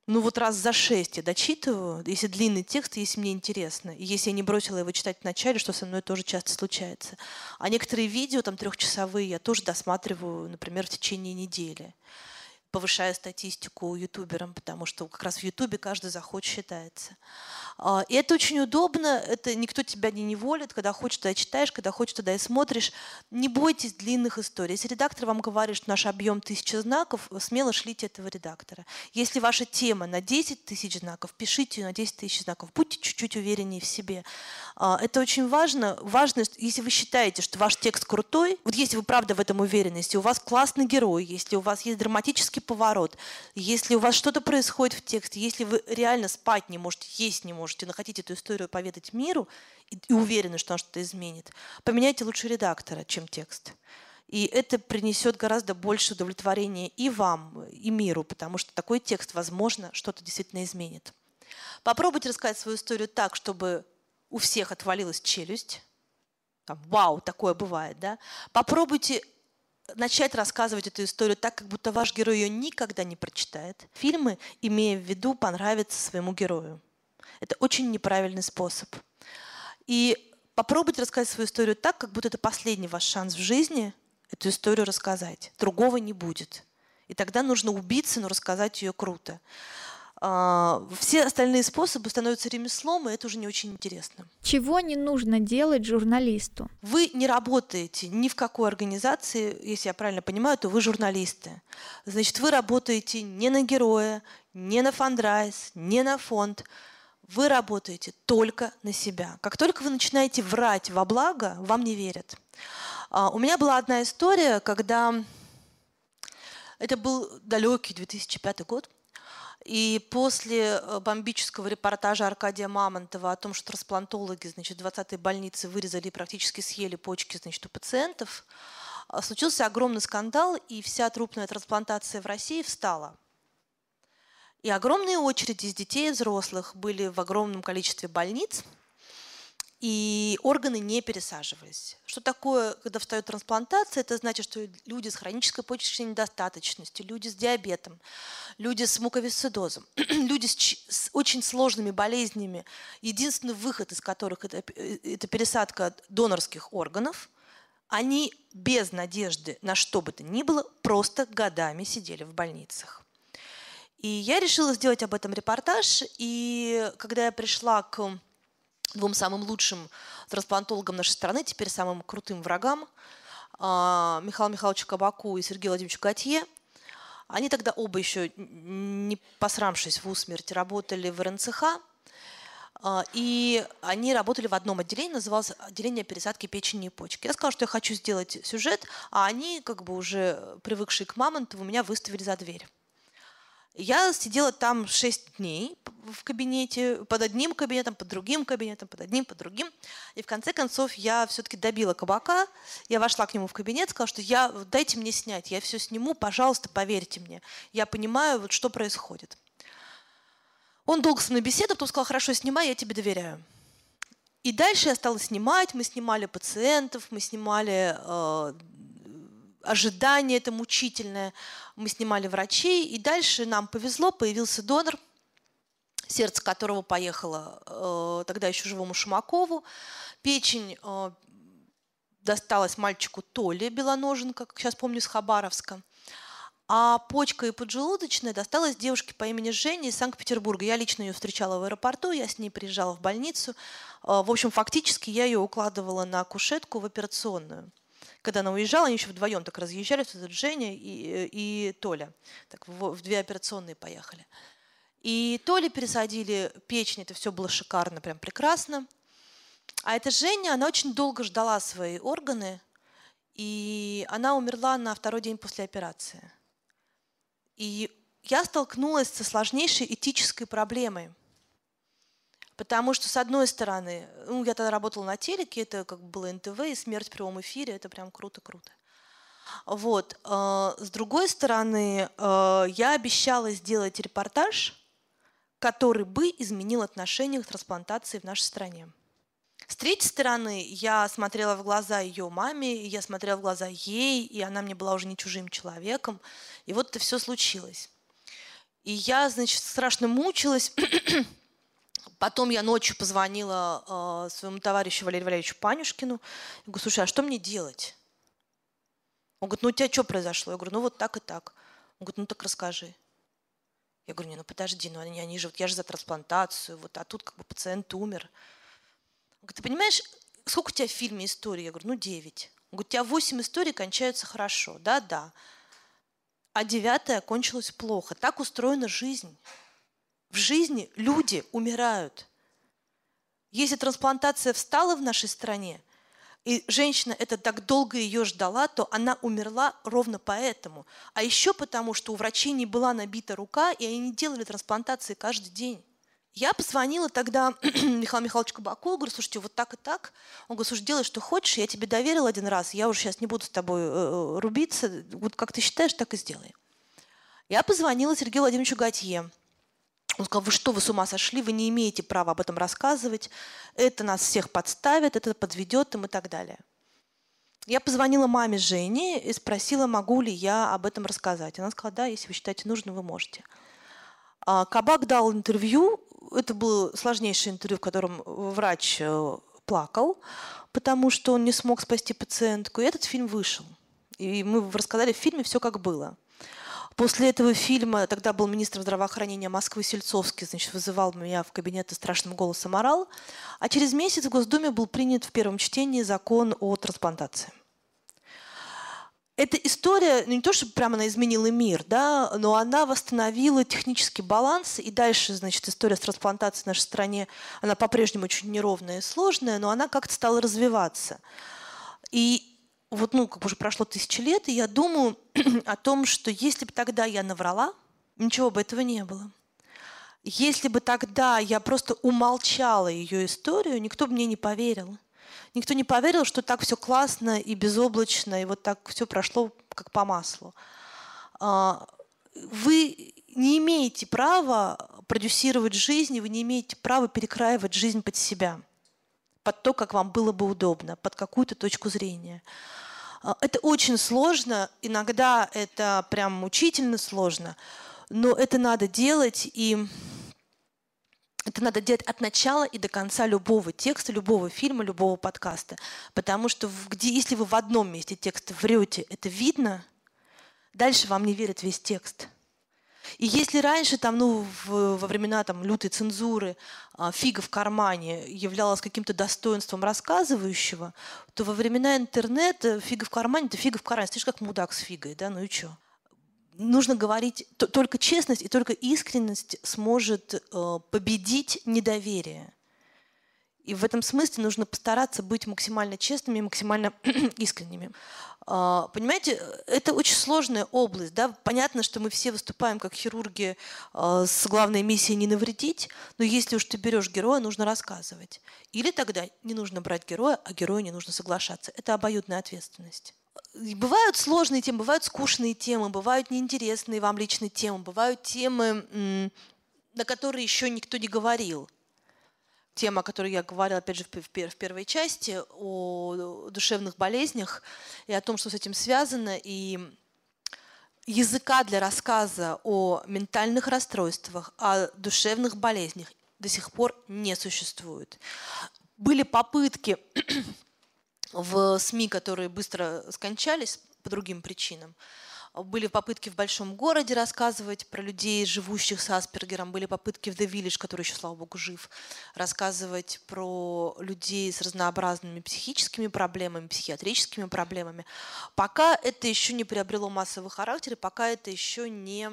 ну вот раз за шесть я дочитываю, если длинный текст, если мне интересно. И если я не бросила его читать в начале, что со мной тоже часто случается. А некоторые видео, там трехчасовые, я тоже досматриваю, например, в течение недели повышая статистику ютуберам, потому что как раз в ютубе каждый заход считается. А, и это очень удобно, это никто тебя не неволит, когда хочешь, туда читаешь, когда хочешь, туда и смотришь. Не бойтесь длинных историй. Если редактор вам говорит, что наш объем тысяча знаков, смело шлите этого редактора. Если ваша тема на 10 тысяч знаков, пишите ее на 10 тысяч знаков. Будьте чуть-чуть увереннее в себе. А, это очень важно. Важно, если вы считаете, что ваш текст крутой, вот если вы правда в этом уверены, если у вас классный герой, если у вас есть драматический поворот, если у вас что-то происходит в тексте, если вы реально спать не можете, есть не можете, но хотите эту историю поведать миру и, и уверены, что она что-то изменит, поменяйте лучше редактора, чем текст. И это принесет гораздо больше удовлетворения и вам, и миру, потому что такой текст, возможно, что-то действительно изменит. Попробуйте рассказать свою историю так, чтобы у всех отвалилась челюсть. Там, вау, такое бывает, да? Попробуйте начать рассказывать эту историю так, как будто ваш герой ее никогда не прочитает. Фильмы, имея в виду, понравятся своему герою. Это очень неправильный способ. И попробуйте рассказать свою историю так, как будто это последний ваш шанс в жизни эту историю рассказать. Другого не будет. И тогда нужно убиться, но рассказать ее круто. А, все остальные способы становятся ремеслом, и это уже не очень интересно. Чего не нужно делать журналисту? Вы не работаете ни в какой организации, если я правильно понимаю, то вы журналисты. Значит, вы работаете не на героя, не на фандрайз, не на фонд. Вы работаете только на себя. Как только вы начинаете врать во благо, вам не верят. А, у меня была одна история, когда это был далекий 2005 год. И после э, бомбического репортажа Аркадия Мамонтова о том, что трансплантологи значит, в 20-й больнице вырезали и практически съели почки значит, у пациентов, э, случился огромный скандал, и вся трупная трансплантация в России встала. И огромные очереди из детей и взрослых были в огромном количестве больниц – и органы не пересаживались. Что такое, когда встает трансплантация? Это значит, что люди с хронической почечной недостаточностью, люди с диабетом, люди с муковисцидозом, *clears throat* люди с, с очень сложными болезнями, единственный выход из которых это, это пересадка донорских органов, они без надежды на что бы то ни было просто годами сидели в больницах. И я решила сделать об этом репортаж, и когда я пришла к двум самым лучшим трансплантологам нашей страны, теперь самым крутым врагам, а, Михаилу Михайловичу Кабаку и Сергею Владимировичу Готье. Они тогда оба еще, не посрамшись в усмерть, работали в РНЦХ, а, и они работали в одном отделении, называлось отделение пересадки печени и почки. Я сказала, что я хочу сделать сюжет, а они, как бы уже привыкшие к Мамонтову, меня выставили за дверь. Я сидела там 6 дней в кабинете, под одним кабинетом, под другим кабинетом, под одним, под другим. И в конце концов я все-таки добила кабака. Я вошла к нему в кабинет, сказала, что я, дайте мне снять, я все сниму, пожалуйста, поверьте мне. Я понимаю, вот, что происходит. Он долго со мной беседовал, потом сказал, хорошо, снимай, я тебе доверяю. И дальше я стала снимать, мы снимали пациентов, мы снимали э, ожидание это мучительное, мы снимали врачей, и дальше нам повезло, появился донор, сердце которого поехало э, тогда еще живому Шумакову, печень э, досталась мальчику Толе Белоноженко, как сейчас помню, из Хабаровска. А почка и поджелудочная досталась девушке по имени Женя из Санкт-Петербурга. Я лично ее встречала в аэропорту, я с ней приезжала в больницу. А, в общем, фактически я ее укладывала на кушетку в операционную. Когда она уезжала, они еще вдвоем так разъезжались, вот Женя и, и Толя. Так в, в две операционные поехали. И Толе пересадили печень, это все было шикарно, прям прекрасно. А эта Женя, она очень долго ждала свои органы, и она умерла на второй день после операции. И я столкнулась со сложнейшей этической проблемой. Потому что, с одной стороны, ну, я тогда работала на телеке, это как бы было НТВ, и смерть в прямом эфире, это прям круто-круто. Вот. Э, с другой стороны, э, я обещала сделать репортаж, который бы изменил отношение к трансплантации в нашей стране. С третьей стороны, я смотрела в глаза ее маме, я смотрела в глаза ей, и она мне была уже не чужим человеком. И вот это все случилось. И я, значит, страшно мучилась. Потом я ночью позвонила э, своему товарищу Валерию Валерьевичу Панюшкину. Я говорю, слушай, а что мне делать? Он говорит, ну у тебя что произошло? Я говорю, ну вот так и так. Он говорит, ну так расскажи. Я говорю, не, ну подожди, ну они, они же, вот я же за трансплантацию, вот, а тут как бы пациент умер. Он говорит, ты понимаешь, сколько у тебя в фильме историй? Я говорю, ну девять. Он говорит, у тебя восемь историй кончаются хорошо. Да, да. А девятая кончилась плохо. Так устроена жизнь. В жизни люди умирают. Если трансплантация встала в нашей стране, и женщина это так долго ее ждала, то она умерла ровно поэтому. А еще потому, что у врачей не была набита рука, и они не делали трансплантации каждый день. Я позвонила тогда *clears throat* Михаилу Михайловичу Кабаку, говорю, слушайте, вот так и так. Он говорит, слушай, делай, что хочешь, я тебе доверил один раз, я уже сейчас не буду с тобой э, э, рубиться, вот как ты считаешь, так и сделай. Я позвонила Сергею Владимировичу Готье. Он сказал, вы что, вы с ума сошли, вы не имеете права об этом рассказывать, это нас всех подставит, это подведет им и так далее. Я позвонила маме Жени и спросила, могу ли я об этом рассказать. Она сказала, да, если вы считаете нужным, вы можете. А Кабак дал интервью, это было сложнейшее интервью, в котором врач э, плакал, потому что он не смог спасти пациентку. И этот фильм вышел. И мы рассказали в фильме все как было. После этого фильма, тогда был министр здравоохранения Москвы Сельцовский, значит, вызывал меня в кабинет и страшным голосом орал. А через месяц в Госдуме был принят в первом чтении закон о трансплантации эта история, ну не то, чтобы прямо она изменила мир, да, но она восстановила технический баланс, и дальше, значит, история с трансплантацией в нашей стране, она по-прежнему очень неровная и сложная, но она как-то стала развиваться. И вот, ну, как бы уже прошло тысячи лет, и я думаю *clears throat* о том, что если бы тогда я наврала, ничего бы этого не было. Если бы тогда я просто умолчала ее историю, никто бы мне не поверил никто не поверил, что так все классно и безоблачно, и вот так все прошло как по маслу. А, вы не имеете права продюсировать жизнь, вы не имеете права перекраивать жизнь под себя, под то, как вам было бы удобно, под какую-то точку зрения. А, это очень сложно, иногда это прям мучительно сложно, но это надо делать, и это надо делать от начала и до конца любого текста, любого фильма, любого подкаста. Потому что где, если вы в одном месте текста врете, это видно, дальше вам не верит весь текст. И если раньше, там, ну, в, во времена там, лютой цензуры а, фига в кармане являлась каким-то достоинством рассказывающего, то во времена интернета фига в кармане – это фига в кармане. Слышишь, как мудак с фигой, да, ну и что? нужно говорить, только честность и только искренность сможет э, победить недоверие. И в этом смысле нужно постараться быть максимально честными и максимально *clears throat* искренними. А, понимаете, это очень сложная область. Да? Понятно, что мы все выступаем как хирурги а, с главной миссией не навредить, но если уж ты берешь героя, нужно рассказывать. Или тогда не нужно брать героя, а герою не нужно соглашаться. Это обоюдная ответственность. Бывают сложные темы, бывают скучные темы, бывают неинтересные вам личные темы, бывают темы, на которые еще никто не говорил тема, о которой я говорила, опять же, в первой части, о душевных болезнях и о том, что с этим связано, и языка для рассказа о ментальных расстройствах, о душевных болезнях до сих пор не существует. Были попытки *clears throat* в СМИ, которые быстро скончались по другим причинам, были попытки в большом городе рассказывать про людей, живущих с Аспергером. Были попытки в The Village, который еще, слава богу, жив, рассказывать про людей с разнообразными психическими проблемами, психиатрическими проблемами. Пока это еще не приобрело массовый характер, и пока это еще не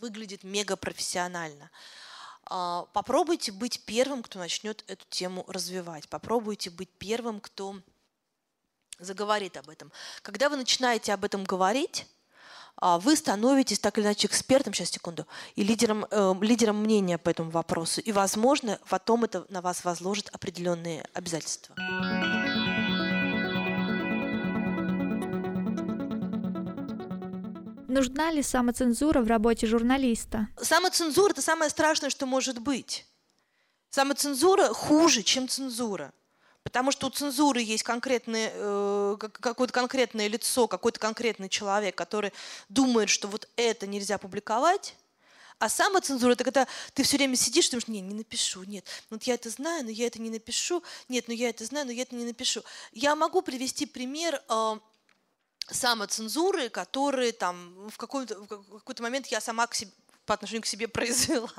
выглядит мега профессионально. А, попробуйте быть первым, кто начнет эту тему развивать. Попробуйте быть первым, кто заговорит об этом. Когда вы начинаете об этом говорить, вы становитесь так или иначе экспертом, сейчас секунду, и лидером, э, лидером мнения по этому вопросу. И, возможно, потом это на вас возложит определенные обязательства. Нужна ли самоцензура в работе журналиста? Самоцензура – это самое страшное, что может быть. Самоцензура хуже, чем цензура. Потому что у цензуры есть конкретное, э, какое-то конкретное лицо, какой-то конкретный человек, который думает, что вот это нельзя публиковать, а самоцензура – это когда ты все время сидишь и думаешь, не, не напишу, нет, вот я это знаю, но я это не напишу, нет, ну я это знаю, но я это не напишу. Я могу привести пример э, самоцензуры, которые там в какой-то, в какой-то момент я сама к себе, по отношению к себе *laughs* произвела.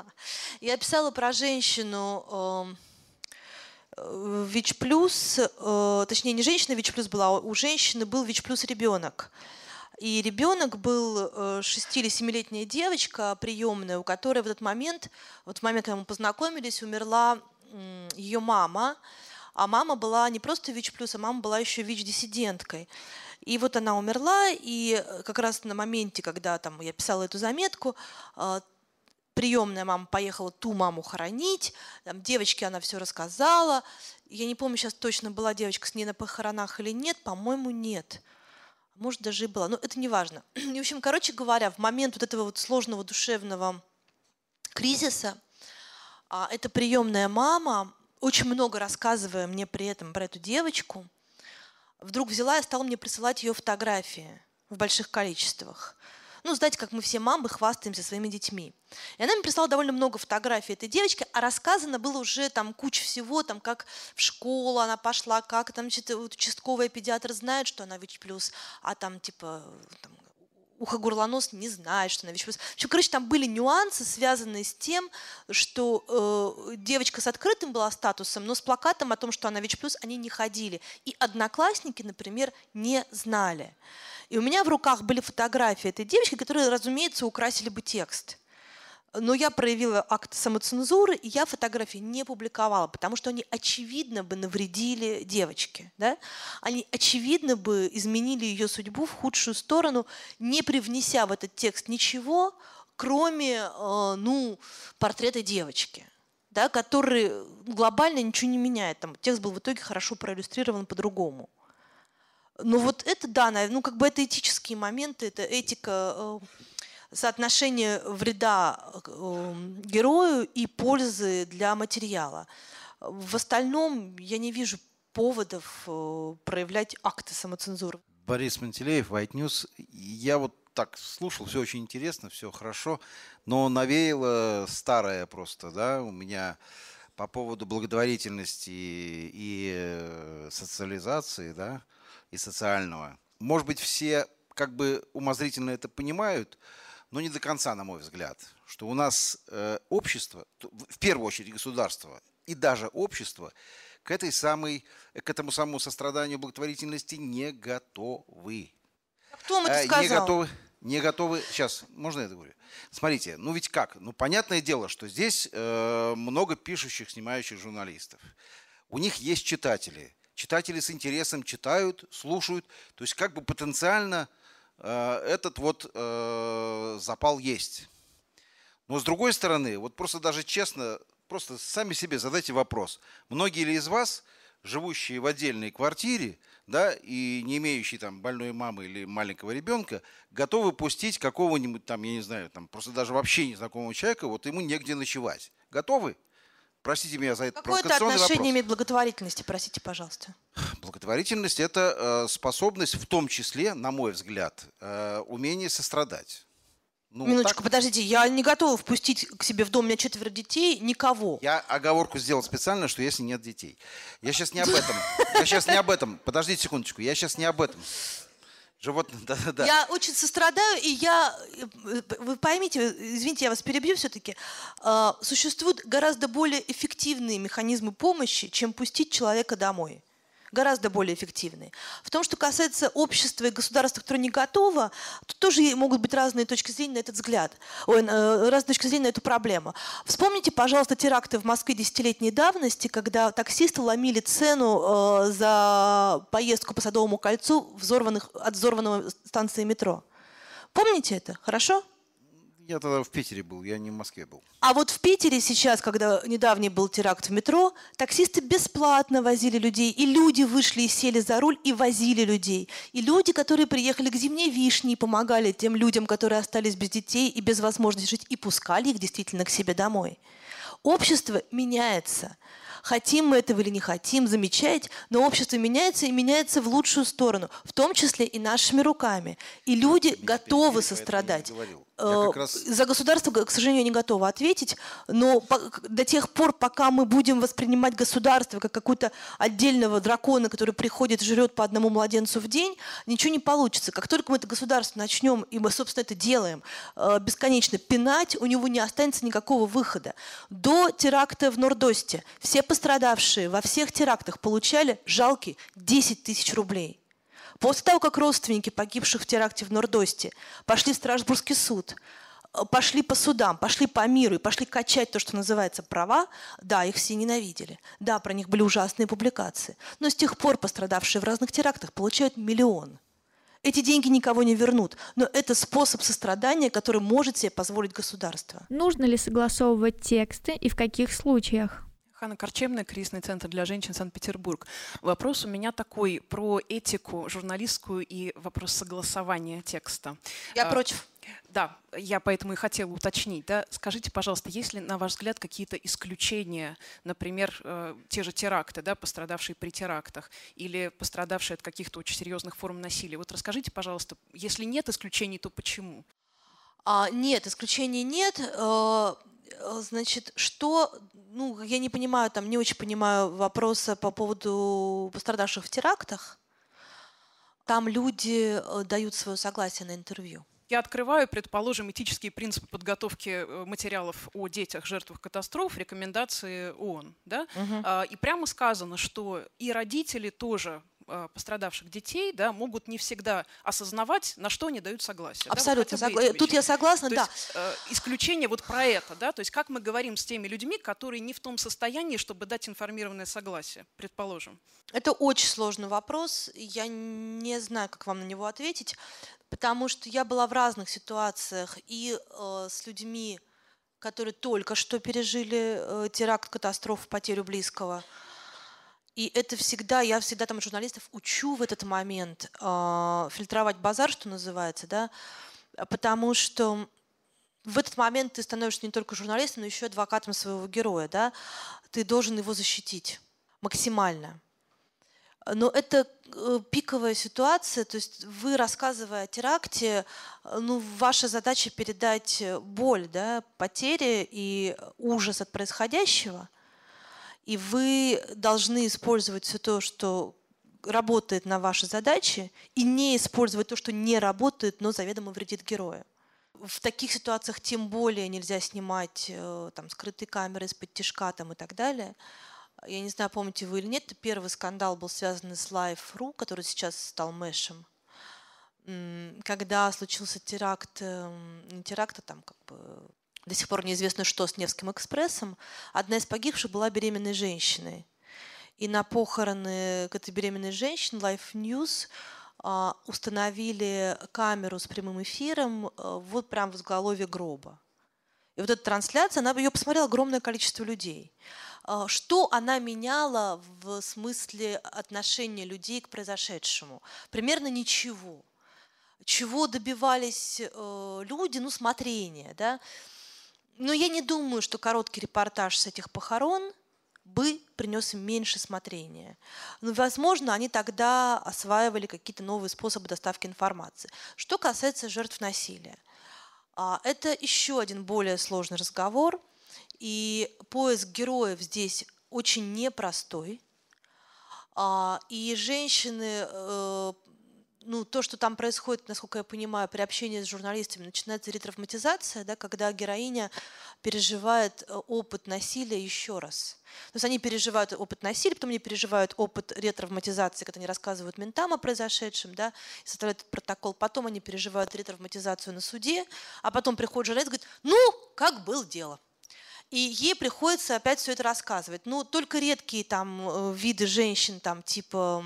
Я писала про женщину, э, ВИЧ плюс, э, точнее не женщина ВИЧ плюс была, а у женщины был ВИЧ плюс ребенок. И ребенок был 6 э, или 7-летняя девочка приемная, у которой в этот момент, вот в момент, когда мы познакомились, умерла ее мама. А мама была не просто ВИЧ плюс, а мама была еще ВИЧ-диссиденткой. И вот она умерла, и как раз на моменте, когда там, я писала эту заметку, э, приемная мама поехала ту маму хоронить, там, девочке она все рассказала. Я не помню, сейчас точно была девочка с ней на похоронах или нет, по-моему, нет. Может, даже и была, но это не важно. *clears throat* И, в общем, короче говоря, в момент вот этого вот сложного душевного кризиса, а, эта приемная мама, очень много рассказывая мне при этом про эту девочку, вдруг взяла и стала мне присылать ее фотографии в больших количествах. Ну, знаете, как мы все мамы хвастаемся своими детьми. И она мне прислала довольно много фотографий этой девочки, а рассказано было уже там куча всего, там как в школу она пошла, как там значит, участковый педиатр знает, что она ВИЧ+, а там типа там, ухо-горлонос не знает, что она ВИЧ+. В общем, короче, там были нюансы, связанные с тем, что э, девочка с открытым была статусом, но с плакатом о том, что она ВИЧ+, они не ходили. И одноклассники, например, не знали. И у меня в руках были фотографии этой девочки, которые, разумеется, украсили бы текст. Но я проявила акт самоцензуры, и я фотографии не публиковала, потому что они очевидно бы навредили девочке. Да? Они очевидно бы изменили ее судьбу в худшую сторону, не привнеся в этот текст ничего, кроме э, ну, портрета девочки да, который глобально ничего не меняет. Там, текст был в итоге хорошо проиллюстрирован по-другому. Но вот это, да, ну как бы это этические моменты, это этика э, соотношение вреда э, герою и пользы для материала. В остальном я не вижу поводов э, проявлять акты самоцензуры. Борис Мантелеев, White News. Я вот так слушал, все очень интересно, все хорошо, но навеяло старое просто, да, у меня по поводу благотворительности и социализации, да, и социального. Может быть, все как бы умозрительно это понимают, но не до конца, на мой взгляд, что у нас э, общество, в первую очередь государство и даже общество к этой самой, к этому самому состраданию благотворительности не готовы. А кто вам это сказал? Не готовы, не готовы... Сейчас, можно я это говорю? Смотрите, ну ведь как? Ну, понятное дело, что здесь э, много пишущих, снимающих журналистов. У них есть читатели. Читатели с интересом читают, слушают. То есть как бы потенциально э, этот вот э, запал есть. Но с другой стороны, вот просто даже честно, просто сами себе задайте вопрос. Многие ли из вас, живущие в отдельной квартире, да, и не имеющие там больной мамы или маленького ребенка, готовы пустить какого-нибудь там, я не знаю, там просто даже вообще незнакомого человека, вот ему негде ночевать. Готовы? Простите меня за это Какое это отношение вопрос. имеет благотворительности, простите, пожалуйста? Благотворительность – это э, способность, в том числе, на мой взгляд, э, умение сострадать. Ну, Минуточку, так... подождите, я не готова впустить к себе в дом, у меня четверо детей, никого. Я оговорку сделал специально, что если нет детей. Я сейчас не об этом. Я сейчас не об этом. Подождите секундочку, я сейчас не об этом. Животные, да, да, да. Я очень сострадаю, и я, вы поймите, извините, я вас перебью все-таки, а, существуют гораздо более эффективные механизмы помощи, чем пустить человека домой гораздо более эффективные. В том, что касается общества и государства, которое не готово, тут тоже могут быть разные точки зрения на этот взгляд, ой, э, разные точки зрения на эту проблему. Вспомните, пожалуйста, теракты в Москве десятилетней давности, когда таксисты ломили цену э, за поездку по Садовому кольцу взорванных, от взорванного станции метро. Помните это? Хорошо? Я тогда в Питере был, я не в Москве был. А вот в Питере сейчас, когда недавний был теракт в метро, таксисты бесплатно возили людей, и люди вышли и сели за руль и возили людей. И люди, которые приехали к зимней вишне, помогали тем людям, которые остались без детей и без возможности жить, и пускали их действительно к себе домой. Общество меняется. Хотим мы этого или не хотим, замечать, но общество меняется и меняется в лучшую сторону, в том числе и нашими руками. И люди готовы сострадать. Э, раз... За государство, к сожалению, не готова ответить, но до тех пор, пока мы будем воспринимать государство как какого-то отдельного дракона, который приходит и жрет по одному младенцу в день, ничего не получится. Как только мы это государство начнем, и мы, собственно, это делаем, э, бесконечно пинать, у него не останется никакого выхода. До теракта в Нордосте все пострадавшие во всех терактах получали жалкие 10 тысяч рублей. После того, как родственники погибших в теракте в Нордосте пошли в Страсбургский суд, э, пошли по судам, пошли по миру и пошли качать то, что называется права, да, их все ненавидели. Да, про них были ужасные публикации. Но с тех пор пострадавшие в разных терактах получают миллион. Эти деньги никого не вернут, но это способ сострадания, который может себе позволить государство. Нужно ли согласовывать тексты и в каких случаях? Ханна Корчемная, кризисный центр для женщин Санкт-Петербург. Вопрос у меня такой про этику журналистскую и вопрос согласования текста. Я а, против. Да, я поэтому и хотела уточнить. Да? Скажите, пожалуйста, есть ли, на ваш взгляд, какие-то исключения, например, э, те же теракты, да, пострадавшие при терактах, или пострадавшие от каких-то очень серьезных форм насилия? Вот расскажите, пожалуйста, если нет исключений, то почему? А, нет, исключений нет. Э, Э, значит, что, ну, я не понимаю, там, не очень понимаю вопроса по поводу пострадавших в терактах. Там люди э, дают свое согласие на интервью. Я открываю, предположим, этические принципы подготовки материалов о детях, жертвах катастроф, рекомендации ООН. Да? Угу. И прямо сказано, что и родители тоже пострадавших детей да, могут не всегда осознавать, на что они дают согласие. Абсолютно. Да, вот Тут я согласна, то да. Есть, э, исключение вот про это, да, то есть как мы говорим с теми людьми, которые не в том состоянии, чтобы дать информированное согласие, предположим. Это очень сложный вопрос, я не знаю, как вам на него ответить, потому что я была в разных ситуациях и э, с людьми, которые только что пережили э, теракт, катастрофу, потерю близкого, и это всегда, я всегда там журналистов учу в этот момент э, фильтровать базар, что называется, да, потому что в этот момент ты становишься не только журналистом, но еще адвокатом своего героя, да, ты должен его защитить максимально. Но это э, пиковая ситуация, то есть вы, рассказывая о теракте, ну, ваша задача передать боль, да, потери и ужас от происходящего – и вы должны использовать все то, что работает на ваши задачи, и не использовать то, что не работает, но заведомо вредит герою. В таких ситуациях тем более нельзя снимать э, там, скрытые камеры из-под тяжка там, и так далее. Я не знаю, помните вы или нет, первый скандал был связан с Life.ru, который сейчас стал мэшем. когда случился теракт, эм, не теракт, а там как бы до сих пор неизвестно что с Невским экспрессом, одна из погибших была беременной женщиной. И на похороны к этой беременной женщине Life News а, установили камеру с прямым эфиром э, вот прямо в изголовье гроба. И вот эта трансляция, она ее посмотрела огромное количество людей. А, что она меняла в смысле отношения людей к произошедшему? Примерно ничего. Чего добивались э, люди? Ну, смотрение, да. Но я не думаю, что короткий репортаж с этих похорон бы принес им меньше смотрения. Но, возможно, они тогда осваивали какие-то новые способы доставки информации. Что касается жертв насилия, а, это еще один более сложный разговор – и поиск героев здесь очень непростой. А, и женщины, э, ну, то, что там происходит, насколько я понимаю, при общении с журналистами, начинается ретравматизация, да, когда героиня переживает э, опыт насилия еще раз. То есть они переживают опыт насилия, потом они переживают опыт ретравматизации, когда они рассказывают ментам о произошедшем, да, и составляют этот протокол. Потом они переживают ретравматизацию на суде, а потом приходит журналист и говорит, ну, как было дело. И ей приходится опять все это рассказывать. Ну, только редкие там э, виды женщин, там типа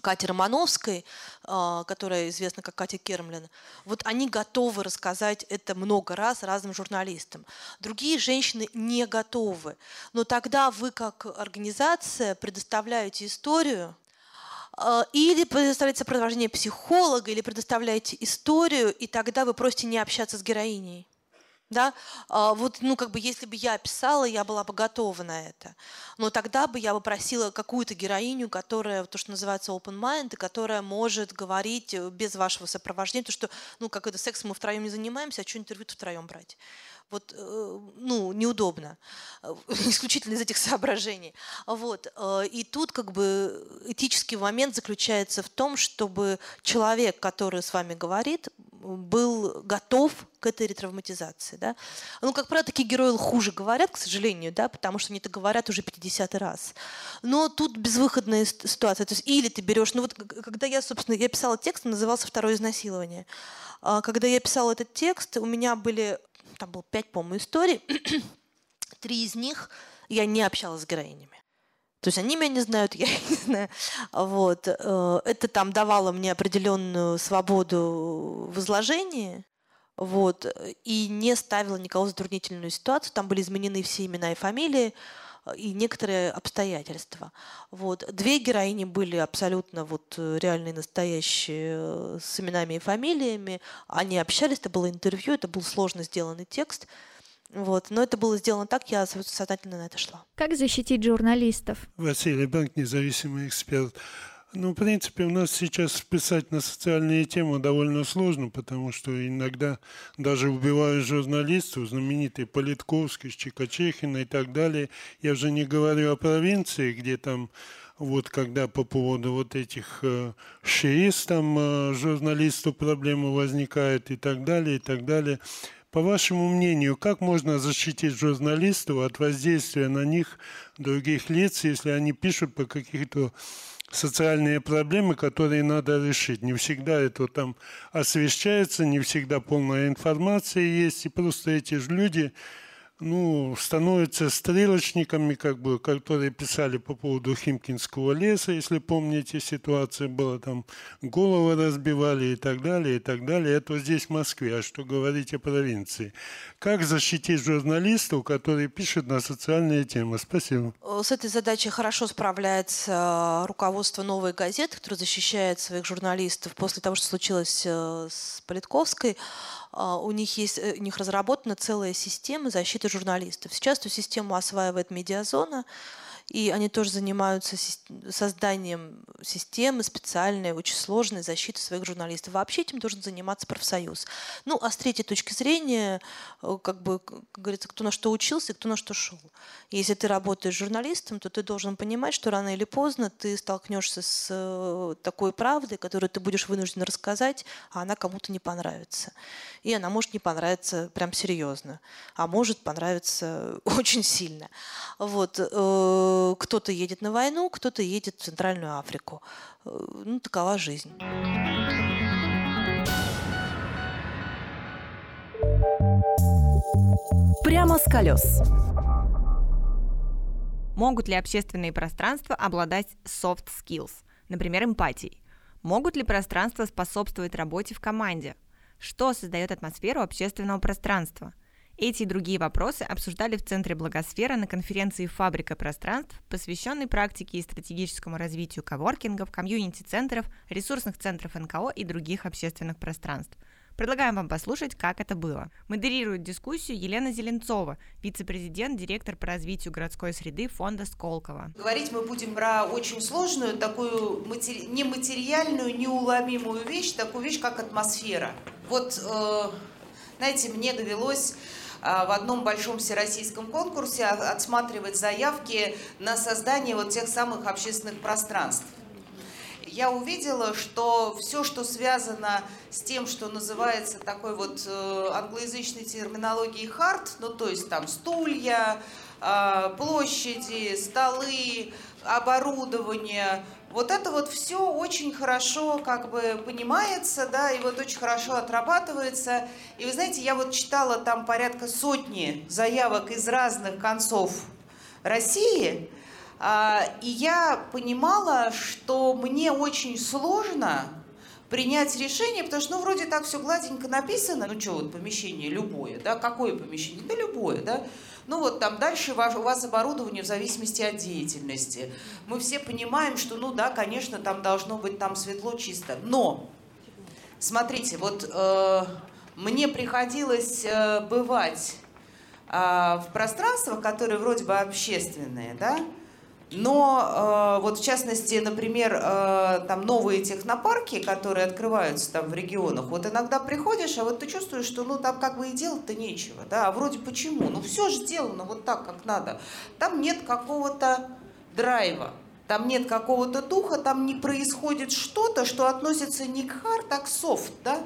Кати Романовской, а, которая известна как Катя Кермлин, вот они готовы рассказать это много раз разным журналистам. Другие женщины не готовы. Но тогда вы как организация предоставляете историю, а, или предоставляете сопровождение психолога, или предоставляете историю, и тогда вы просите не общаться с героиней. Да? А, вот, ну, как бы, если бы я писала, я была бы готова на это. Но тогда бы я попросила какую-то героиню, которая, то, что называется open mind, и которая может говорить э, без вашего сопровождения, то, что, ну, как это, сексом мы втроем не занимаемся, а что интервью втроем брать вот, э, ну, неудобно, э, *laughs* исключительно из этих соображений. Вот. И тут как бы этический момент заключается в том, чтобы человек, который с вами говорит, был готов к этой ретравматизации. Да? Ну, как правило, такие герои хуже говорят, к сожалению, да, потому что они это говорят уже 50 раз. Но тут безвыходная ситуация. То есть или ты берешь... Ну вот когда я, собственно, я писала текст, он назывался «Второе изнасилование». А когда я писала этот текст, у меня были... Там было пять, по-моему, историй. *clears throat* Три из них я не общалась с героинями. То есть они меня не знают, *laughs* я их не знаю. Вот. Э, это там давало мне определенную свободу в изложении. Вот. И не ставило никого в затруднительную ситуацию. Там были изменены все имена и фамилии и некоторые обстоятельства. Вот. Две героини были абсолютно вот э, реальные, настоящие, с именами и фамилиями. Они общались, это было интервью, это был сложно сделанный текст. Вот. Но это было сделано так, я сознательно на это шла. Как защитить журналистов? Василий Банк, независимый эксперт. Ну, в принципе, у нас сейчас писать на социальные темы довольно сложно, потому что иногда даже убивают журналистов, знаменитый Политковский, Чикачехина и так далее. Я уже не говорю о провинции, где там вот когда по поводу вот этих э, шиис там э, журналистов проблемы возникают и так далее, и так далее. По вашему мнению, как можно защитить журналистов от воздействия на них других лиц, если они пишут по каких-то социальные проблемы, которые надо решить. Не всегда это там освещается, не всегда полная информация есть, и просто эти же люди ну, становятся стрелочниками, как бы, которые писали по поводу Химкинского леса, если помните, ситуация была там, головы разбивали и так далее, и так далее. Это здесь в Москве, а что говорить о провинции? Как защитить журналистов, которые пишут на социальные темы? Спасибо. С этой задачей хорошо справляется руководство «Новой газеты», которое защищает своих журналистов после того, что случилось э, с Политковской. А, у них есть, э, у них разработана целая система защиты журналистов. Сейчас эту систему осваивает медиазона, и они тоже занимаются созданием системы специальной, очень сложной защиты своих журналистов. Вообще этим должен заниматься профсоюз. Ну, а с третьей точки зрения, э, как бы, как говорится, кто на что учился, кто на что шел. Если ты работаешь журналистом, то ты должен понимать, что рано или поздно ты столкнешься с э, такой правдой, которую ты будешь вынужден рассказать, а она кому-то не понравится. И она может не понравиться прям серьезно, а может понравиться *laughs* очень сильно. Вот э, Э, кто-то едет на войну, кто-то едет в Центральную Африку. Э, ну, такова жизнь. Прямо с колес. Могут ли общественные пространства обладать soft skills, например, эмпатией? Могут ли пространства способствовать работе в команде? Что создает атмосферу общественного пространства – эти и другие вопросы обсуждали в Центре Благосфера на конференции «Фабрика пространств», посвященной практике и стратегическому развитию коворкингов, комьюнити-центров, ресурсных центров НКО и других общественных пространств – Предлагаем вам послушать, как это было. Модерирует дискуссию Елена Зеленцова, вице-президент, директор по развитию городской среды фонда Сколково. Говорить мы будем про очень сложную, такую матери... нематериальную, неуломимую вещь, такую вещь, как атмосфера. Вот, э, знаете, мне довелось в одном большом всероссийском конкурсе отсматривать заявки на создание вот тех самых общественных пространств. Я увидела, что все, что связано с тем, что называется такой вот э, англоязычной терминологией hard, ну то есть там стулья, э, площади, столы, оборудование, вот это вот все очень хорошо как бы понимается, да, и вот очень хорошо отрабатывается. И вы знаете, я вот читала там порядка сотни заявок из разных концов России, а, и я понимала, что мне очень сложно принять решение, потому что, ну, вроде так все гладенько написано, ну, что, вот помещение любое, да, какое помещение? Да, любое, да. Ну, вот там дальше у вас оборудование в зависимости от деятельности. Мы все понимаем, что, ну, да, конечно, там должно быть там светло, чисто. Но, смотрите, вот э, мне приходилось э, бывать э, в пространствах, которые вроде бы общественные, да, но э, вот в частности, например, э, там новые технопарки, которые открываются там в регионах, вот иногда приходишь, а вот ты чувствуешь, что ну там как бы и делать-то нечего, да, а вроде почему? Ну все же сделано вот так, как надо. Там нет какого-то драйва, там нет какого-то духа, там не происходит что-то, что относится не к хард, а к софт, да?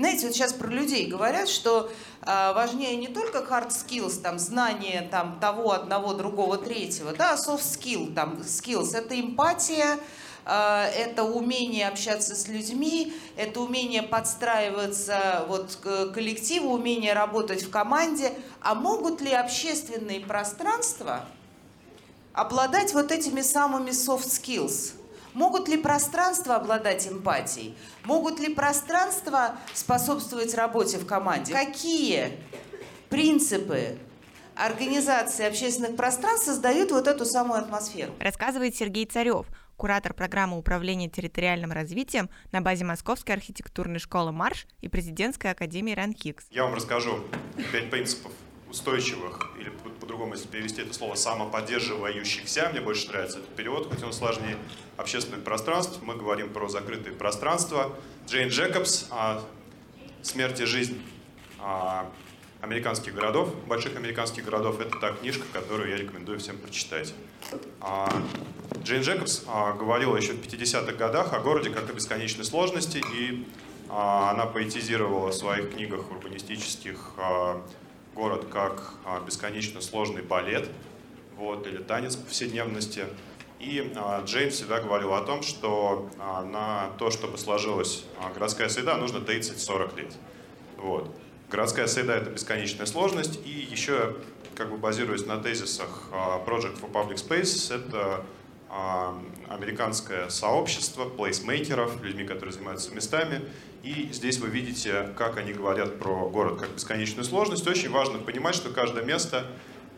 Знаете, вот сейчас про людей говорят, что э, важнее не только hard skills, там, знание там, того, одного, другого, третьего, да, а soft skill, там, skills, это эмпатия, э, это умение общаться с людьми, это умение подстраиваться вот, к коллективу, умение работать в команде. А могут ли общественные пространства обладать вот этими самыми soft skills – Могут ли пространства обладать эмпатией? Могут ли пространства способствовать работе в команде? Какие принципы организации общественных пространств создают вот эту самую атмосферу? Рассказывает Сергей Царев, куратор программы управления территориальным развитием на базе Московской архитектурной школы «Марш» и президентской академии РАНХИКС. Я вам расскажу пять принципов устойчивых, или по-другому, если перевести это слово, самоподдерживающихся, мне больше нравится этот перевод, хоть он сложнее, общественных пространств. Мы говорим про закрытые пространства. Джейн Джекобс о «Смерть и жизнь американских городов, больших американских городов. Это та книжка, которую я рекомендую всем прочитать. А, Джейн Джекобс а, говорила еще в 50-х годах о городе как о бесконечной сложности, и а, она поэтизировала в своих книгах урбанистических город как бесконечно сложный балет вот, или танец повседневности. И а, Джеймс всегда говорил о том, что а, на то, чтобы сложилась а, городская среда, нужно 30-40 лет. Вот. Городская среда — это бесконечная сложность, и еще, как бы базируясь на тезисах Project for Public Space, это американское сообщество плейсмейкеров, людьми, которые занимаются местами. И здесь вы видите, как они говорят про город как бесконечную сложность. Очень важно понимать, что каждое место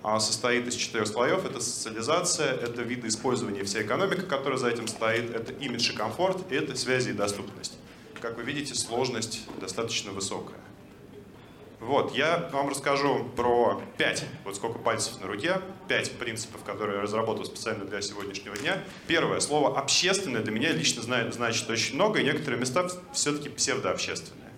состоит из четырех слоев. Это социализация, это виды использования всей экономики, которая за этим стоит, это имидж и комфорт, и это связи и доступность. Как вы видите, сложность достаточно высокая. Вот, я вам расскажу про пять, вот сколько пальцев на руке, пять принципов, которые я разработал специально для сегодняшнего дня. Первое, слово «общественное» для меня лично значит очень много, и некоторые места все-таки псевдообщественные.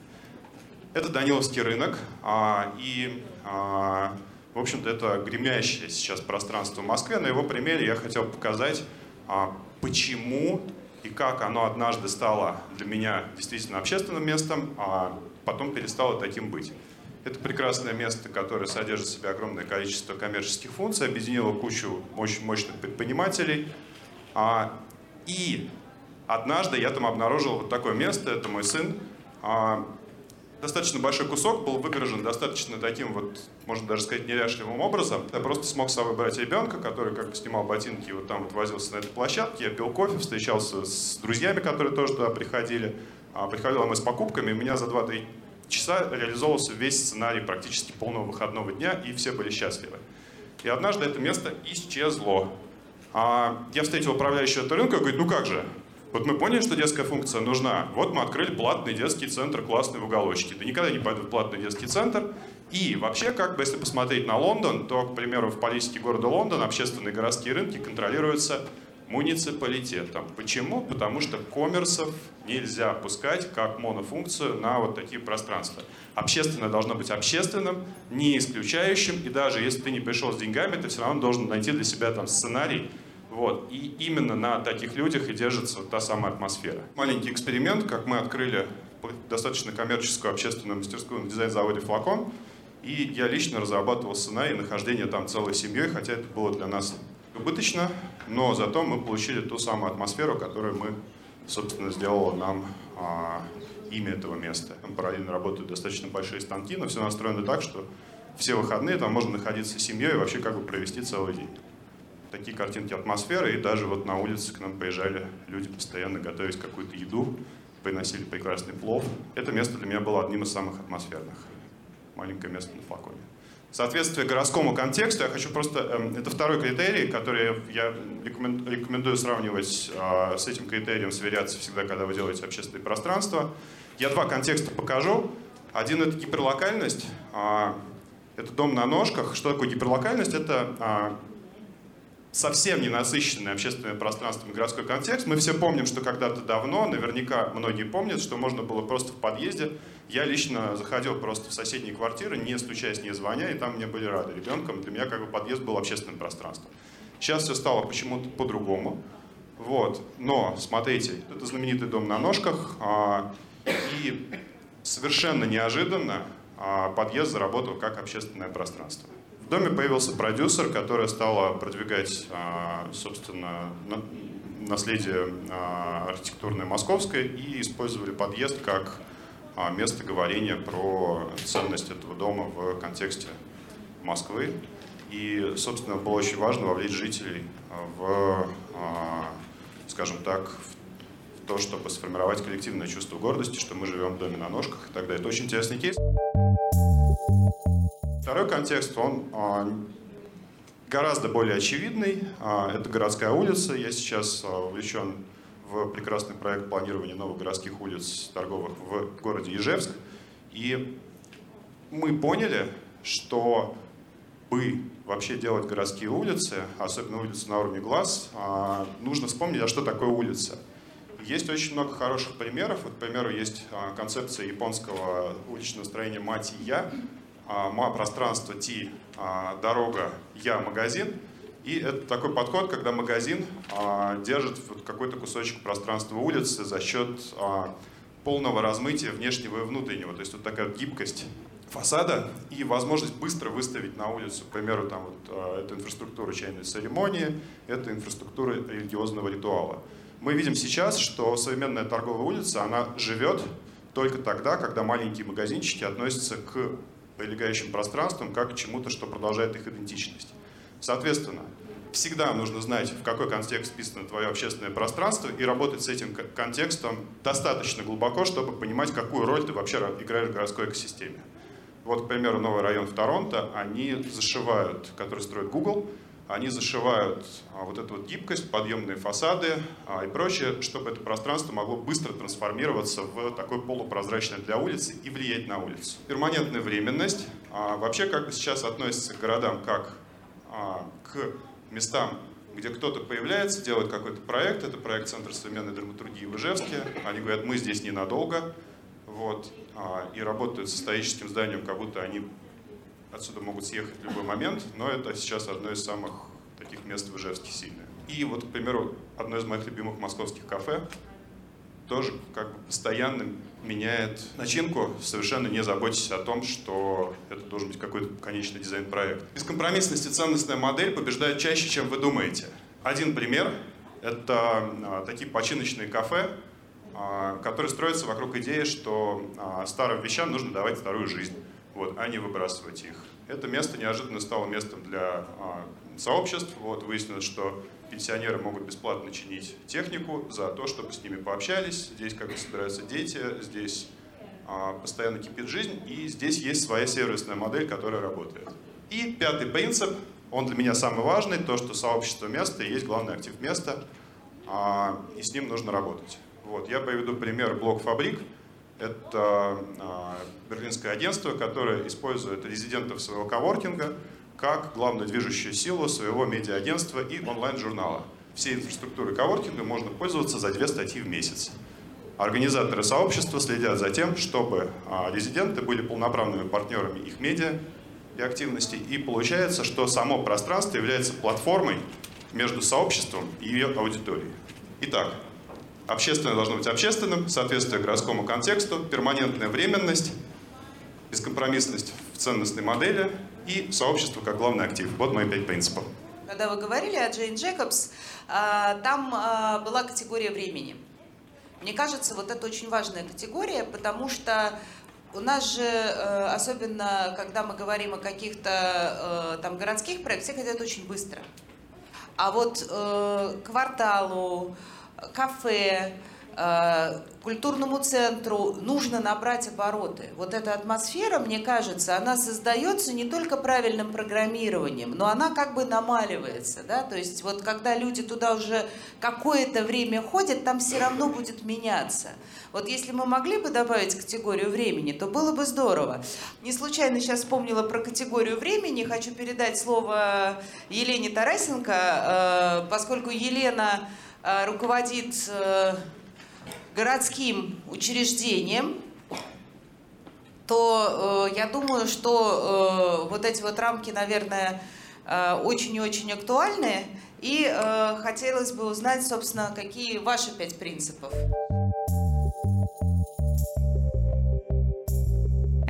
Это Даниловский рынок, а, и а, в общем-то, это гремящее сейчас пространство в Москве. На его примере я хотел показать, а, почему и как оно однажды стало для меня действительно общественным местом, а потом перестало таким быть. Это прекрасное место, которое содержит в себе огромное количество коммерческих функций, объединило кучу очень мощных предпринимателей. А, и однажды я там обнаружил вот такое место, это мой сын, достаточно большой кусок был выгорожен достаточно таким вот, можно даже сказать, неряшливым образом. Я просто смог с собой брать ребенка, который как бы снимал ботинки и вот там вот возился на этой площадке. Я пил кофе, встречался с друзьями, которые тоже туда приходили. А, приходила мы с покупками, у меня за 2-3 часа реализовывался весь сценарий практически полного выходного дня, и все были счастливы. И однажды это место исчезло. А я встретил управляющего этого рынка и говорит, ну как же, вот мы поняли, что детская функция нужна. Вот мы открыли платный детский центр классный в уголочке. Да никогда не пойду в платный детский центр. И вообще, как бы, если посмотреть на Лондон, то, к примеру, в политике города Лондон общественные городские рынки контролируются муниципалитетом. Почему? Потому что коммерсов нельзя пускать как монофункцию на вот такие пространства. Общественное должно быть общественным, не исключающим, и даже если ты не пришел с деньгами, ты все равно должен найти для себя там сценарий, вот. И именно на таких людях и держится та самая атмосфера. Маленький эксперимент, как мы открыли достаточно коммерческую общественную мастерскую на дизайн-заводе «Флакон», и я лично разрабатывал сценарий нахождения там целой семьей, хотя это было для нас убыточно, но зато мы получили ту самую атмосферу, которую мы, собственно, сделала нам а, имя этого места. Там параллельно работают достаточно большие станки, но все настроено так, что все выходные там можно находиться с семьей и вообще как бы провести целый день такие картинки атмосферы, и даже вот на улице к нам приезжали люди постоянно готовить какую-то еду, приносили прекрасный плов. Это место для меня было одним из самых атмосферных. Маленькое место на флаконе. Соответствие городскому контексту, я хочу просто... Э, это второй критерий, который я рекомендую сравнивать э, с этим критерием, сверяться всегда, когда вы делаете общественное пространство. Я два контекста покажу. Один — это гиперлокальность. Э, это дом на ножках. Что такое гиперлокальность? Это совсем не насыщенное общественное пространство городской контекст. Мы все помним, что когда-то давно, наверняка многие помнят, что можно было просто в подъезде. Я лично заходил просто в соседние квартиры, не стучаясь, не звоня, и там мне были рады ребенком. Для меня как бы подъезд был общественным пространством. Сейчас все стало почему-то по-другому. Вот. Но, смотрите, это знаменитый дом на ножках, а, и совершенно неожиданно а, подъезд заработал как общественное пространство. В доме появился продюсер, которая стала продвигать, а, собственно, наследие а, архитектурное московское и использовали подъезд как а, место говорения про ценность этого дома в контексте Москвы. И, собственно, было очень важно вовлечь жителей в, скажем так, в то, чтобы сформировать коллективное чувство гордости, что мы живем в доме на ножках и так далее. Это очень интересный кейс. Второй контекст, он а, гораздо более очевидный. А, это городская улица. Я сейчас а, увлечен в прекрасный проект планирования новых городских улиц торговых в городе Ижевск. И мы поняли, что бы вообще делать городские улицы, особенно улицы на уровне глаз, нужно вспомнить, а что такое улица. Есть очень много хороших примеров. Вот, к примеру, есть концепция японского уличного строения «Мать и я», а, ма пространство Ти, а, дорога, я магазин. И это такой подход, когда магазин а, держит какой-то кусочек пространства улицы за счет полного размытия внешнего и внутреннего. То есть вот такая гибкость фасада и возможность быстро выставить на улицу, к примеру, там вот, это инфраструктура чайной церемонии, это инфраструктура религиозного ритуала. Мы видим сейчас, что современная торговая улица, она живет только тогда, когда маленькие магазинчики относятся к прилегающим пространством как к чему-то, что продолжает их идентичность. Соответственно, всегда нужно знать, в какой контекст вписано твое общественное пространство и работать с этим контекстом достаточно глубоко, чтобы понимать, какую роль ты вообще играешь в городской экосистеме. Вот, к примеру, новый район в Торонто, они зашивают, который строит Google, они зашивают а, вот эту вот гибкость, подъемные фасады а, и прочее, чтобы это пространство могло быстро трансформироваться в такое полупрозрачное для улицы и влиять на улицу. Перманентная временность. А, вообще как бы сейчас относится к городам как к местам, где кто-то появляется, делает какой-то проект, это проект Центра современной драматургии в Ижевске, они говорят, мы здесь ненадолго, вот, и работают с историческим зданием, как будто они отсюда могут съехать в любой момент, но это сейчас одно из самых таких мест в Ижевске сильное. И вот, к примеру, одно из моих любимых московских кафе тоже как бы постоянно меняет начинку, совершенно не заботясь о том, что это должен быть какой-то конечный дизайн-проект. Бескомпромиссность и ценностная модель побеждают чаще, чем вы думаете. Один пример — это а, такие починочные кафе, а, который строится вокруг идеи, что а, старым вещам нужно давать вторую жизнь, вот, а не выбрасывать их. Это место неожиданно стало местом для а, сообществ. Вот, выяснилось, что пенсионеры могут бесплатно чинить технику за то, чтобы с ними пообщались. Здесь как бы собираются дети, здесь постоянно кипит жизнь, и здесь есть своя сервисная модель, которая работает. И пятый принцип, он для меня самый важный, то, что сообщество места и есть главный актив места, и с ним нужно работать. Вот, я приведу пример блок Фабрик. Это а, берлинское агентство, которое использует резидентов своего коворкинга как главную движущую силу своего медиа-агентства и онлайн-журнала. Всей инфраструктурой коворкинга можно пользоваться за две статьи в месяц. Организаторы сообщества следят за тем, чтобы а, резиденты были полноправными партнерами их медиа и активностей. И получается, что само пространство является платформой между сообществом и ее аудиторией. Итак, Общественное должно быть общественным, соответствие городскому контексту, перманентная временность, бескомпромиссность в ценностной модели и сообщество как главный актив. Вот мои пять принципов. Когда вы говорили о Джейн Джекобс, а, там а, была категория времени. Мне кажется, вот это очень важная категория, потому что у нас же, э, особенно когда мы говорим о каких-то э, там городских проектах, все хотят очень быстро. А вот э, кварталу, кафе, э, культурному центру нужно набрать обороты. Вот эта атмосфера, мне кажется, она создается не только правильным программированием, но она как бы намаливается. Да? То есть вот когда люди туда уже какое-то время ходят, там все равно будет меняться. Вот если мы могли бы добавить категорию времени, то было бы здорово. Не случайно сейчас вспомнила про категорию времени. Хочу передать слово Елене Тарасенко, э, поскольку Елена руководит э, городским учреждением, то э, я думаю, что вот эти вот рамки, наверное, очень и очень актуальны. И хотелось бы узнать, собственно, какие ваши пять принципов.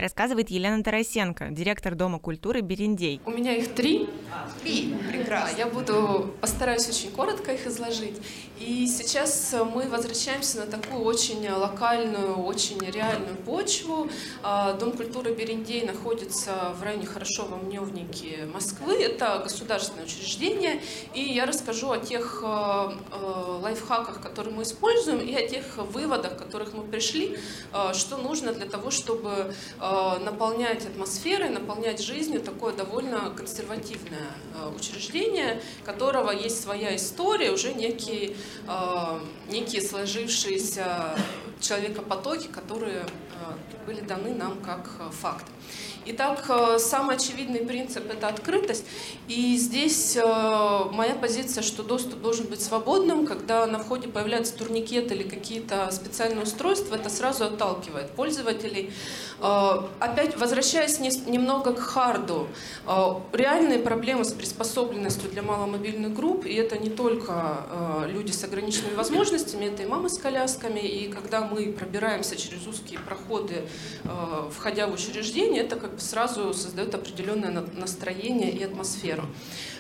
Рассказывает Елена Тарасенко, директор Дома культуры «Берендей». У меня их три. Три, прекрасно. Я буду, постараюсь очень коротко их изложить. И сейчас мы возвращаемся на такую очень локальную, очень реальную почву. А, Дом культуры Берендей находится в районе Хорошова-Мневники Москвы. Это государственное учреждение. И я расскажу о тех а, а, лайфхаках, которые мы используем, и о тех выводах, к которых мы пришли, что нужно для того, чтобы Э, наполнять атмосферой, наполнять жизнью такое довольно консервативное э, учреждение, которого есть своя история, уже некие, э, некие сложившиеся человекопотоки, которые были даны нам как факт. Итак, э, самый очевидный принцип – это открытость. И здесь э, моя позиция, что доступ должен быть свободным. Когда на входе появляется турникет или какие-то специальные устройства, это сразу отталкивает пользователей. Э, опять, возвращаясь немного к харду, реальные проблемы с приспособленностью для маломобильных групп, и это не только люди с ограниченными возможностями, это и мамы с колясками, и когда мы пробираемся через узкие проходы, входя в учреждение, это как сразу создает определенное настроение и атмосферу.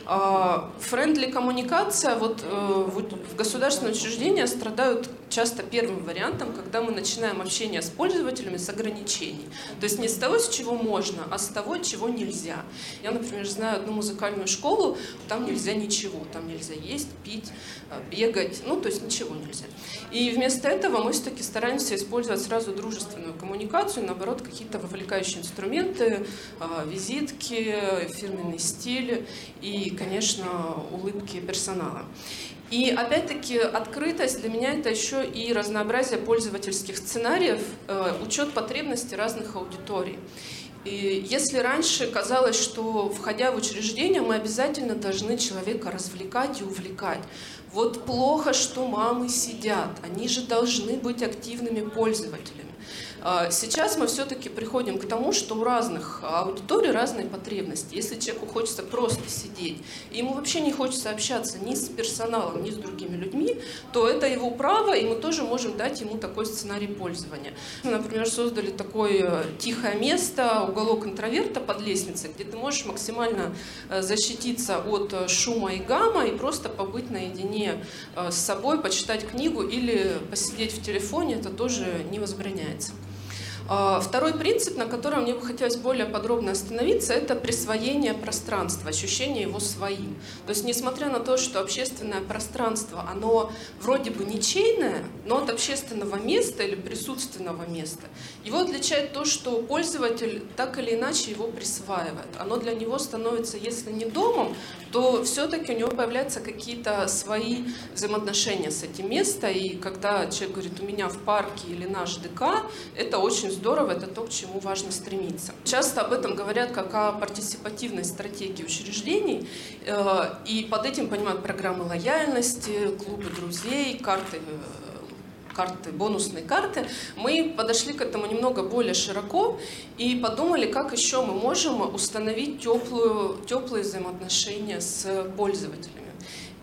Френдли коммуникация, вот э, в государственные учреждения страдают часто первым вариантом, когда мы начинаем общение с пользователями с ограничений. То есть не с того, с чего можно, а с того, чего нельзя. Я, например, знаю одну музыкальную школу, там нельзя ничего, там нельзя есть, пить, э, бегать, ну, то есть ничего нельзя. И вместо этого мы все-таки стараемся использовать сразу дружественную коммуникацию, наоборот, какие-то вовлекающие инструменты, э, визитки, фирменный стиль и конечно, улыбки персонала. И опять-таки открытость для меня это еще и разнообразие пользовательских сценариев, э, учет потребностей разных аудиторий. И если раньше казалось, что входя в учреждение, мы обязательно должны человека развлекать и увлекать. Вот плохо, что мамы сидят, они же должны быть активными пользователями. А, сейчас мы все-таки приходим к тому, что у разных аудиторий разные потребности. Если человеку хочется просто сидеть, и ему вообще не хочется общаться ни с персоналом, ни с другими людьми, то это его право, и мы тоже можем дать ему такой сценарий пользования. Мы, например, создали такое тихое место, уголок интроверта под лестницей, где ты можешь максимально э, защититься от э, шума и гамма и просто побыть наедине э, с собой, почитать книгу или посидеть в телефоне, это тоже не возбраняется. А, второй принцип, на котором мне бы хотелось более подробно остановиться, это присвоение пространства, ощущение его своим. То есть, несмотря на то, что общественное пространство, оно вроде бы ничейное, но от общественного места или присутственного места, его отличает то, что пользователь так или иначе его присваивает. Оно для него становится, если не домом, то все-таки у него появляются какие-то свои взаимоотношения с этим местом. И когда человек говорит, у меня в парке или наш ДК, это очень здорово, это то, к чему важно стремиться. Часто об этом говорят как о партиципативной стратегии учреждений, э, и под этим понимают программы лояльности, клубы друзей, карты э, карты, бонусные карты, мы подошли к этому немного более широко и подумали, как еще мы можем установить теплую, теплые взаимоотношения с пользователями.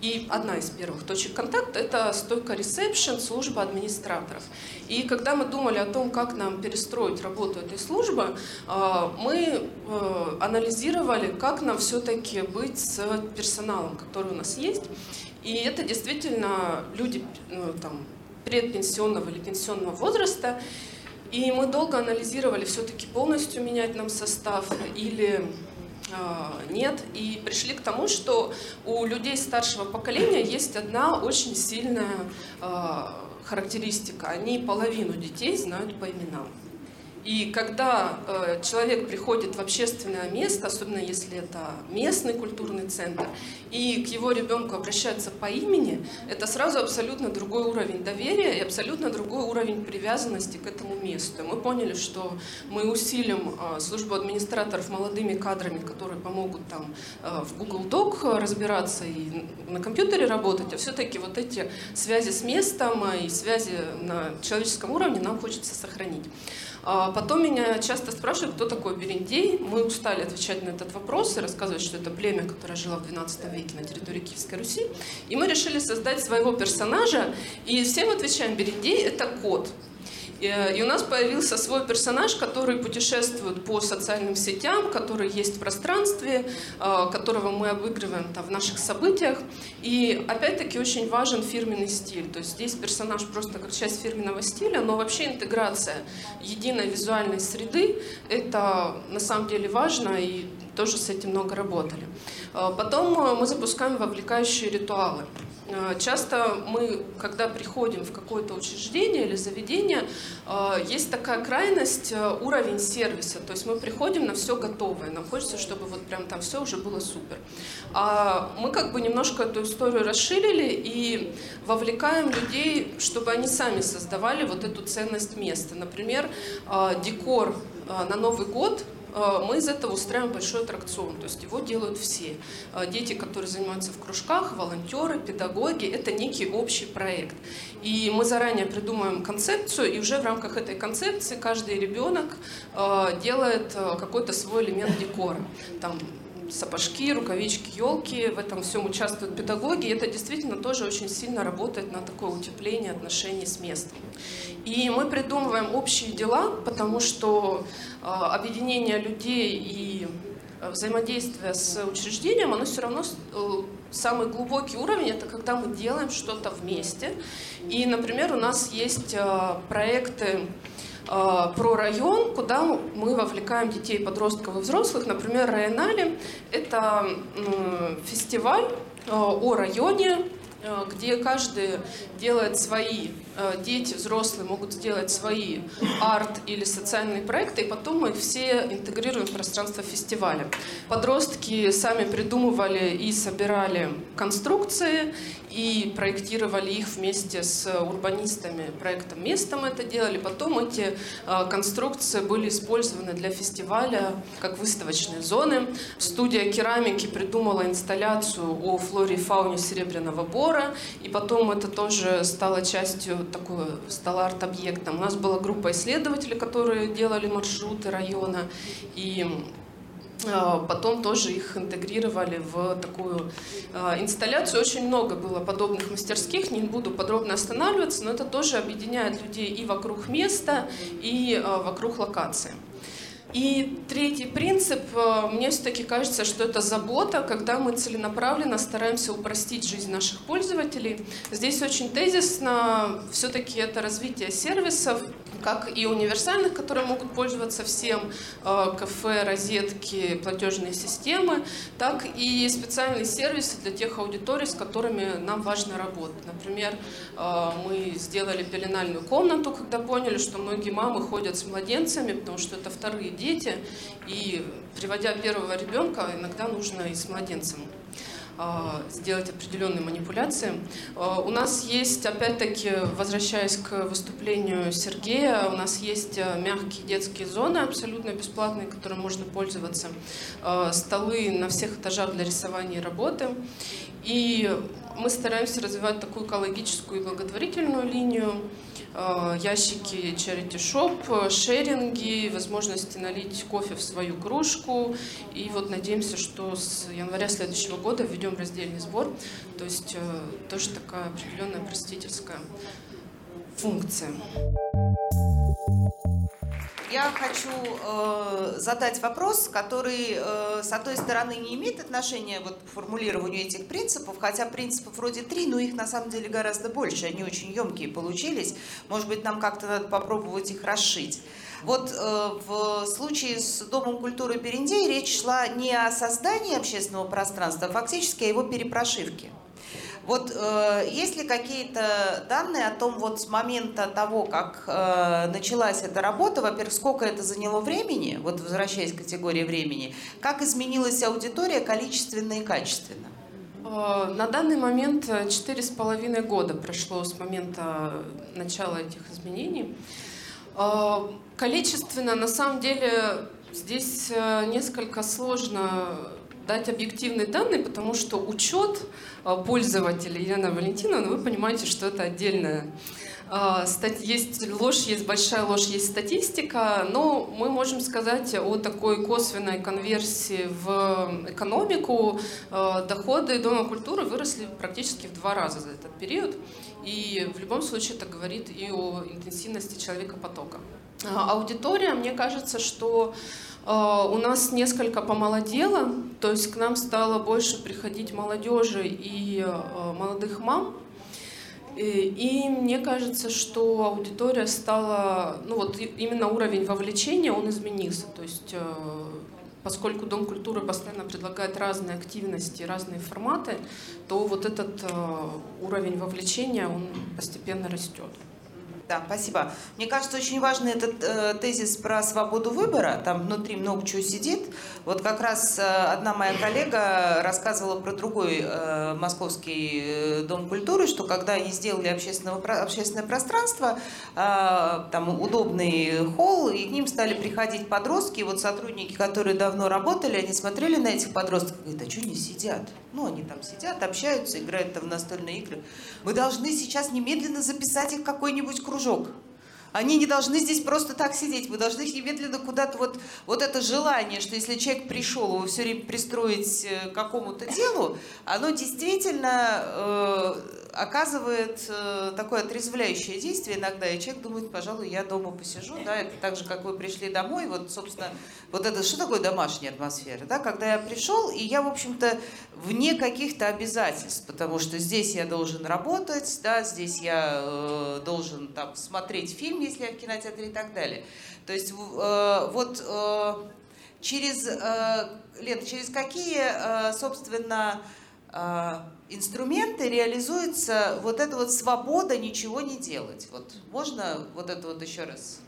И одна из первых точек контакта – это стойка ресепшн, служба администраторов. И когда мы думали о том, как нам перестроить работу этой службы, а, мы э, анализировали, как нам все-таки быть с персоналом, который у нас есть. И это действительно люди ну, там, предпенсионного или пенсионного возраста. И мы долго анализировали, все-таки полностью менять нам состав или а, нет. И пришли к тому, что у людей старшего поколения есть одна очень сильная а, характеристика. Они половину детей знают по именам. И когда э, человек приходит в общественное место, особенно если это местный культурный центр, и к его ребенку обращаются по имени, это сразу абсолютно другой уровень доверия и абсолютно другой уровень привязанности к этому месту. Мы поняли, что мы усилим э, службу администраторов молодыми кадрами, которые помогут там э, в Google Doc разбираться и на компьютере работать, а все-таки вот эти связи с местом и связи на человеческом уровне нам хочется сохранить. Потом меня часто спрашивают, кто такой Берендей. Мы устали отвечать на этот вопрос и рассказывать, что это племя, которое жило в XII веке на территории Киевской Руси. И мы решили создать своего персонажа, и всем отвечаем, Берендей – это кот. Э, и у нас появился свой персонаж, который путешествует по социальным сетям, который есть в пространстве, э, которого мы обыгрываем там, в наших событиях. И опять-таки очень важен фирменный стиль. То есть здесь персонаж просто как часть фирменного стиля, но вообще интеграция единой визуальной среды – это на самом деле важно, и тоже с этим много работали. Э, потом мы запускаем вовлекающие ритуалы. Э, часто мы, когда приходим в какое-то учреждение или заведение, э, есть такая крайность э, уровень сервиса. То есть мы приходим на все готовое, нам хочется, чтобы вот прям там все уже было супер. А мы как бы немножко эту историю расширили и вовлекаем людей, чтобы они сами создавали вот эту ценность места. Например, декор на Новый год мы из этого устраиваем большой аттракцион, то есть его делают все. Э, дети, которые занимаются в кружках, волонтеры, педагоги, это некий общий проект. И мы заранее придумаем концепцию, и уже в рамках этой концепции каждый ребенок э, делает какой-то свой элемент декора. Там сапожки, рукавички, елки, в этом всем участвуют педагоги, и это действительно тоже очень сильно работает на такое утепление отношений с местом. И мы придумываем общие дела, потому что э, объединение людей и э, взаимодействие с учреждением, оно все равно э, самый глубокий уровень это когда мы делаем что-то вместе. И, например, у нас есть э, проекты про район, куда мы вовлекаем детей, подростков и взрослых. Например, Районали – это фестиваль э, о районе, э, где каждый делает свои Э, дети, взрослые могут сделать свои арт или социальные проекты, и потом мы их все интегрируем в пространство фестиваля. Подростки сами придумывали и собирали конструкции, и проектировали их вместе с урбанистами проектом «Место» мы это делали. Потом эти э, конструкции были использованы для фестиваля как выставочные зоны. Студия керамики придумала инсталляцию о флоре и фауне Серебряного Бора, и потом это тоже стало частью, такого, стало арт-объектом. У нас была группа исследователей, которые делали маршруты района, и Потом тоже их интегрировали в такую а, инсталляцию. Очень много было подобных мастерских, не буду подробно останавливаться, но это тоже объединяет людей и вокруг места, и а, вокруг локации. И третий принцип, мне все-таки кажется, что это забота, когда мы целенаправленно стараемся упростить жизнь наших пользователей. Здесь очень тезисно все-таки это развитие сервисов, как и универсальных, которые могут пользоваться всем, э, кафе, розетки, платежные системы, так и специальные сервисы для тех аудиторий, с которыми нам важно работать. Например, э, мы сделали пеленальную комнату, когда поняли, что многие мамы ходят с младенцами, потому что это вторые дети, и приводя первого ребенка, иногда нужно и с младенцем сделать определенные манипуляции. А, у нас есть, опять-таки, возвращаясь к выступлению Сергея, у нас есть а, мягкие детские зоны, абсолютно бесплатные, которыми можно пользоваться, столы на всех этажах для рисования и работы. И мы стараемся развивать такую экологическую и благотворительную линию. Э, ящики charity shop, шеринги, возможности налить кофе в свою кружку. И вот надеемся, что с января следующего года введем раздельный сбор. То есть э, тоже такая определенная простительская функция. Я хочу э, задать вопрос, который, э, с одной стороны, не имеет отношения вот, к формулированию этих принципов, хотя принципов вроде три, но их на самом деле гораздо больше, они очень емкие получились. Может быть, нам как-то надо попробовать их расшить. Вот э, в случае с Домом культуры Берендей речь шла не о создании общественного пространства, а фактически о его перепрошивке. Вот э, есть ли какие-то данные о том, вот с момента того, как э, началась эта работа, во-первых, сколько это заняло времени, вот возвращаясь к категории времени, как изменилась аудитория количественно и качественно? Э, на данный момент четыре с половиной года прошло с момента начала этих изменений. Э, количественно, на самом деле, здесь э, несколько сложно дать объективные данные, потому что учет а, пользователей Елена Валентиновна, вы понимаете, что это отдельная а, есть ложь, есть большая ложь, есть статистика, но мы можем сказать о такой косвенной конверсии в экономику. А, доходы Дома культуры выросли практически в два раза за этот период. И в любом случае это говорит и о интенсивности человека потока. Аудитория, мне кажется, что у нас несколько помолодело, то есть к нам стало больше приходить молодежи и а, молодых мам. И мне кажется, что аудитория стала, ну вот именно уровень вовлечения, он изменился. То есть а, поскольку Дом культуры постоянно предлагает разные активности, разные форматы, то вот этот уровень вовлечения, он постепенно растет. Да, спасибо. Мне кажется, очень важный этот э, тезис про свободу выбора. Там внутри много чего сидит. Вот как раз э, одна моя коллега рассказывала про другой э, московский э, дом культуры, что когда они сделали общественного, общественное пространство, э, там удобный холл, и к ним стали приходить подростки. И вот сотрудники, которые давно работали, они смотрели на этих подростков и говорят, а что они сидят? Ну, они там сидят, общаются, играют там в настольные игры. Мы должны сейчас немедленно записать их какой-нибудь кружок. Они не должны здесь просто так сидеть. Мы должны их немедленно куда-то вот, вот это желание, что если человек пришел, его все время пристроить э, к какому-то делу, оно действительно э, оказывает э, такое отрезвляющее действие иногда, и человек думает, пожалуй, я дома посижу, да, это так же, как вы пришли домой, вот, собственно, вот это, что такое домашняя атмосфера, да, когда я пришел, и я, в общем-то, вне каких-то обязательств, потому что здесь я должен работать, да, здесь я э, должен там смотреть фильм, если я в кинотеатре и так далее. То есть э, вот э, через, э, Лен, через какие, э, собственно, э, инструменты реализуется вот эта вот свобода ничего не делать. Вот можно вот это вот еще раз?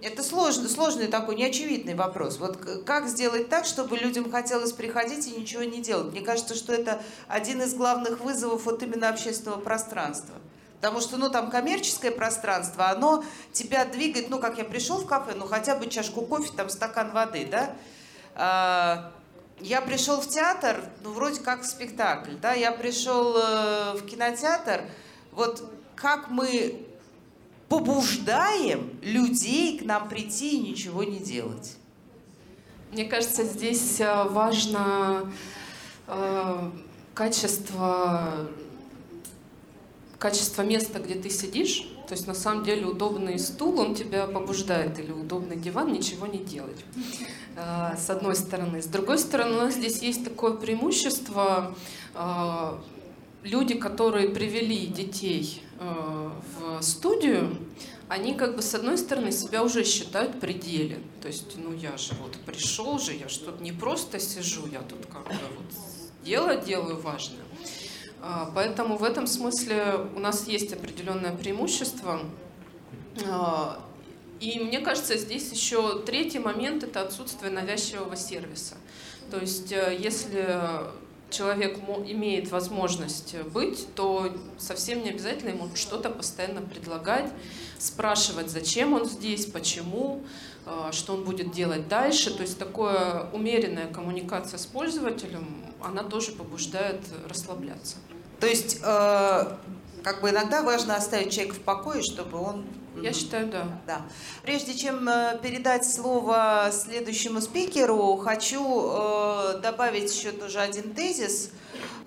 Это сложный, сложный такой неочевидный вопрос. Вот как сделать так, чтобы людям хотелось приходить и ничего не делать? Мне кажется, что это один из главных вызовов вот именно общественного пространства. Потому что, ну, там коммерческое пространство, оно тебя двигает, ну, как я пришел в кафе, ну, хотя бы чашку кофе, там, стакан воды, да? Я пришел в театр, ну, вроде как спектакль, да, я пришел э, в кинотеатр, вот как мы побуждаем людей к нам прийти и ничего не делать. Мне кажется, здесь э, важно э, качество, качество места, где ты сидишь. То есть на самом деле удобный стул, он тебя побуждает, или удобный диван ничего не делать. Э, с одной стороны. С другой стороны, у нас здесь есть такое преимущество. Э, люди, которые привели детей э, в студию, они как бы с одной стороны себя уже считают пределе. То есть, ну я же вот пришел же, я что-то не просто сижу, я тут как бы вот дело делаю важное. А, поэтому в этом смысле у нас есть определенное преимущество. А, и мне кажется, здесь еще третий момент – это отсутствие навязчивого сервиса. То есть э, если человек имеет возможность быть, то совсем не обязательно ему что-то постоянно предлагать, спрашивать, зачем он здесь, почему, э, что он будет делать дальше. То есть такая умеренная коммуникация с пользователем, она тоже побуждает расслабляться. То есть э, как бы иногда важно оставить человека в покое, чтобы он я считаю, да. да. Прежде чем э, передать слово следующему спикеру, хочу э, добавить еще тоже один тезис,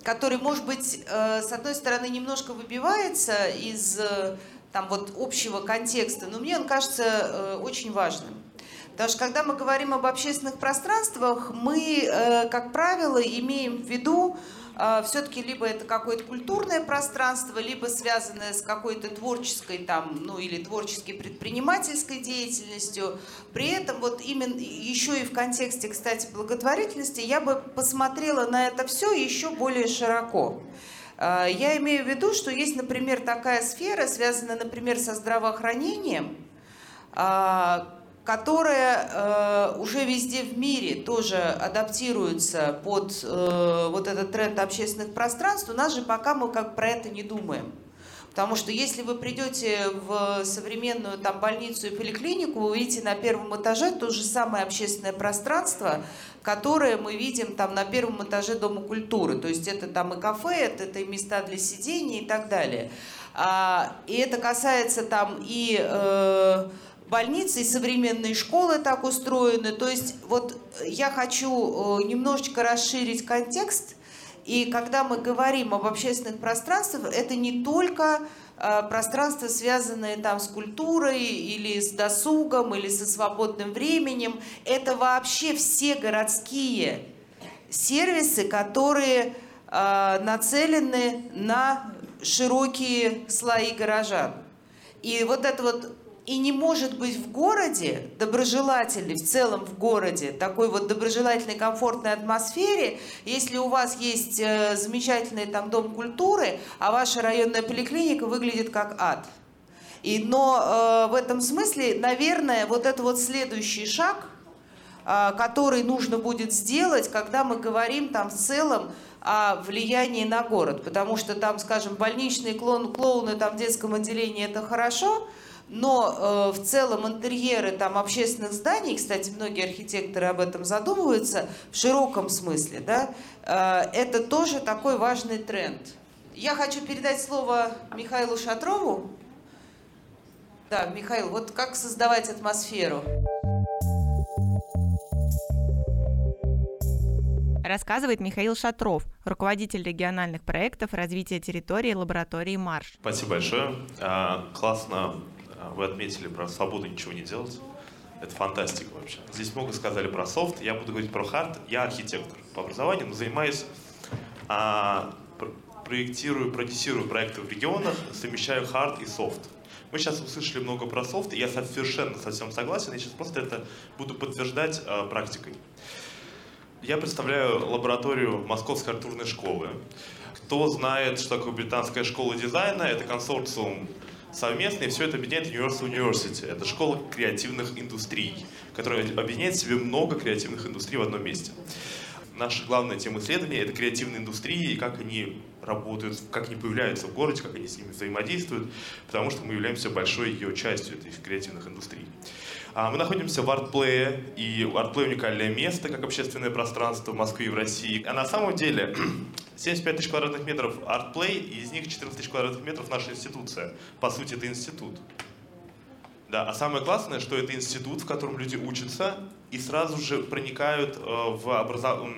который, может быть, э, с одной стороны, немножко выбивается из э, там вот общего контекста, но мне он кажется э, очень важным. Потому что когда мы говорим об общественных пространствах, мы, э, как правило, имеем в виду все-таки либо это какое-то культурное пространство, либо связанное с какой-то творческой там, ну или творческой предпринимательской деятельностью. При этом вот именно еще и в контексте, кстати, благотворительности я бы посмотрела на это все еще более широко. А, я имею в виду, что есть, например, такая сфера, связанная, например, со здравоохранением, а, которая э, уже везде в мире тоже адаптируется под э, вот этот тренд общественных пространств, у нас же пока мы как про это не думаем. Потому что если вы придете в современную там, больницу и поликлинику, вы увидите на первом этаже то же самое общественное пространство, которое мы видим там, на первом этаже Дома культуры. То есть это там и кафе, это, это и места для сидения и так далее. А, и это касается там и... Э, больницы и современные школы так устроены. То есть вот я хочу э, немножечко расширить контекст. И когда мы говорим об общественных пространствах, это не только э, пространства, связанные там с культурой или с досугом, или со свободным временем. Это вообще все городские сервисы, которые э, нацелены на широкие слои горожан. И вот это вот и не может быть в городе доброжелательной, в целом в городе, такой вот доброжелательной, комфортной атмосфере, если у вас есть э, замечательный там дом культуры, а ваша районная поликлиника выглядит как ад. И, но э, в этом смысле, наверное, вот это вот следующий шаг, э, который нужно будет сделать, когда мы говорим там в целом о влиянии на город. Потому что там, скажем, больничные клоун, клоуны там в детском отделении это хорошо – но э, в целом интерьеры там общественных зданий, кстати, многие архитекторы об этом задумываются в широком смысле, да, э, это тоже такой важный тренд. Я хочу передать слово Михаилу Шатрову. Да, Михаил, вот как создавать атмосферу? Рассказывает Михаил Шатров, руководитель региональных проектов развития территории лаборатории «Марш». Спасибо большое. А, классно вы отметили про свободу ничего не делать. Это фантастика вообще. Здесь много сказали про софт, я буду говорить про хард. Я архитектор по образованию, но занимаюсь, а, проектирую, продюсирую проекты в регионах, совмещаю хард и софт. Мы сейчас услышали много про софт, и я совершенно совсем согласен, я сейчас просто это буду подтверждать а, практикой. Я представляю лабораторию Московской архитектурной школы. Кто знает, что такое британская школа дизайна, это консорциум совместно, и все это объединяет Universal University. Это школа креативных индустрий, которая объединяет в себе много креативных индустрий в одном месте. наша главная тема исследования — это креативные индустрии и как они работают, как они появляются в городе, как они с ними взаимодействуют, потому что мы являемся большой ее частью этих креативных индустрий. А, мы находимся в артплее, и артплей уникальное место, как общественное пространство в Москве и в России. А на самом деле *clears throat* 75 тысяч квадратных метров артплей, и из них 14 тысяч квадратных метров наша институция. По сути, это институт. Да, а самое классное, что это институт, в котором люди учатся и сразу же проникают э, в, образов...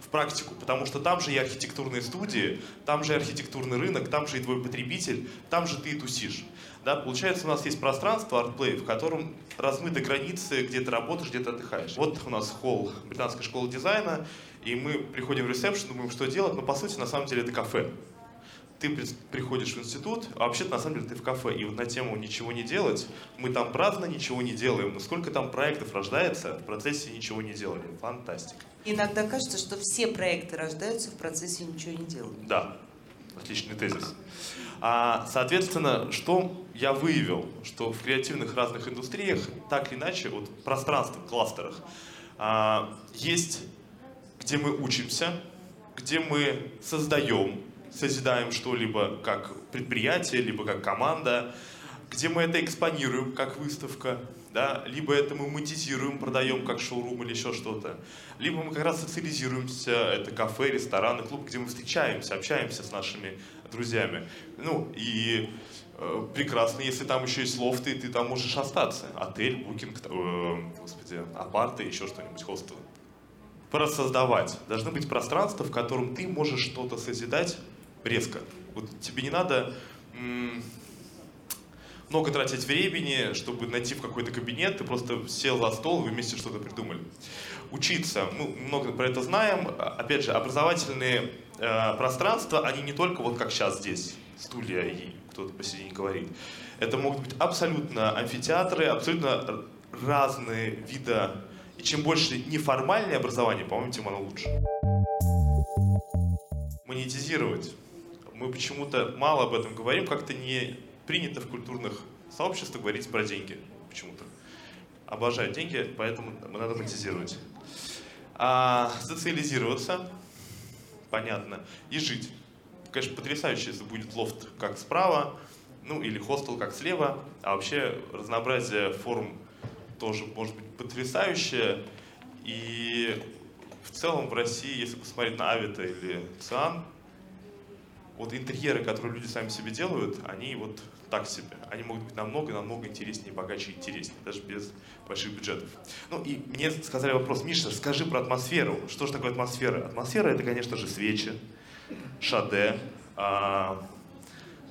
в практику, потому что там же и архитектурные студии, там же и архитектурный рынок, там же и твой потребитель, там же ты и тусишь. Да, получается, у нас есть пространство ArtPlay, в котором размыты границы, где ты работаешь, где ты отдыхаешь. Вот у нас холл британской школы дизайна, и мы приходим в ресепшн, думаем, что делать, но по сути, на самом деле, это кафе ты приходишь в институт, а вообще-то на самом деле ты в кафе. И вот на тему «ничего не делать» мы там праздно ничего не делаем. Но сколько там проектов рождается в процессе ничего не делали. Фантастика. Иногда кажется, что все проекты рождаются в процессе ничего не делания. Да, отличный тезис. А, соответственно, что я выявил, что в креативных разных индустриях, так или иначе, вот пространство, кластерах, а, есть, где мы учимся, где мы создаем, созидаем что-либо как предприятие, либо как команда, где мы это экспонируем как выставка, да, либо это мы монетизируем, продаем как шоурум или еще что-то, либо мы как раз социализируемся, это кафе, рестораны, клуб, где мы встречаемся, общаемся с нашими друзьями. Ну и э, прекрасно, если там еще есть лофты, ты там можешь остаться. Отель, букинг, э, господи, апарты, еще что-нибудь, хостелы. Просоздавать. Должны быть пространства, в котором ты можешь что-то созидать резко. Вот тебе не надо много тратить времени, чтобы найти в какой-то кабинет, ты просто сел за стол, вы вместе что-то придумали. Учиться, мы много про это знаем. Опять же, образовательные э, пространства, они не только вот как сейчас здесь, стулья и кто-то посередине говорит. Это могут быть абсолютно амфитеатры, абсолютно разные виды. И чем больше неформальное образование, по-моему, тем оно лучше. Монетизировать мы почему-то мало об этом говорим, как-то не принято в культурных сообществах говорить про деньги почему-то. Обожаю деньги, поэтому надо монетизировать. А социализироваться, понятно, и жить. Конечно, потрясающе, если будет лофт как справа, ну или хостел как слева, а вообще разнообразие форм тоже может быть потрясающее. И в целом в России, если посмотреть на Авито или Циан, вот интерьеры, которые люди сами себе делают, они вот так себе. Они могут быть намного-намного интереснее, богаче и интереснее, даже без больших бюджетов. Ну и мне сказали вопрос, Миша, расскажи про атмосферу. Что же такое атмосфера? Атмосфера это, конечно же, свечи, шаде, а,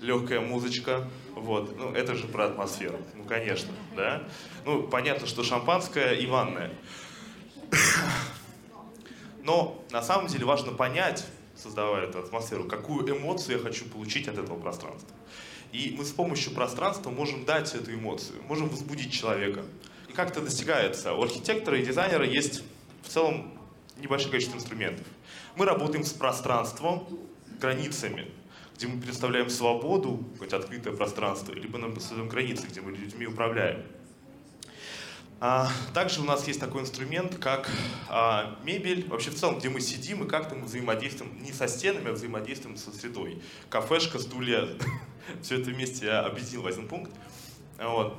легкая музычка. Вот. Ну, это же про атмосферу. Ну, конечно, да. Ну, понятно, что шампанское и ванная. Но на самом деле важно понять, создавая эту атмосферу, какую эмоцию я хочу получить от этого пространства. И мы с помощью пространства можем дать эту эмоцию, можем возбудить человека. И как это достигается? У архитектора и дизайнера есть в целом небольшое количество инструментов. Мы работаем с пространством, границами, где мы предоставляем свободу, хоть открытое пространство, либо мы создаем границы, где мы людьми управляем. А, также у нас есть такой инструмент, как а, мебель, вообще в целом, где мы сидим и как-то мы взаимодействуем не со стенами, а взаимодействуем со средой. Кафешка, стулья, *laughs* все это вместе я объединил в один пункт. Вот.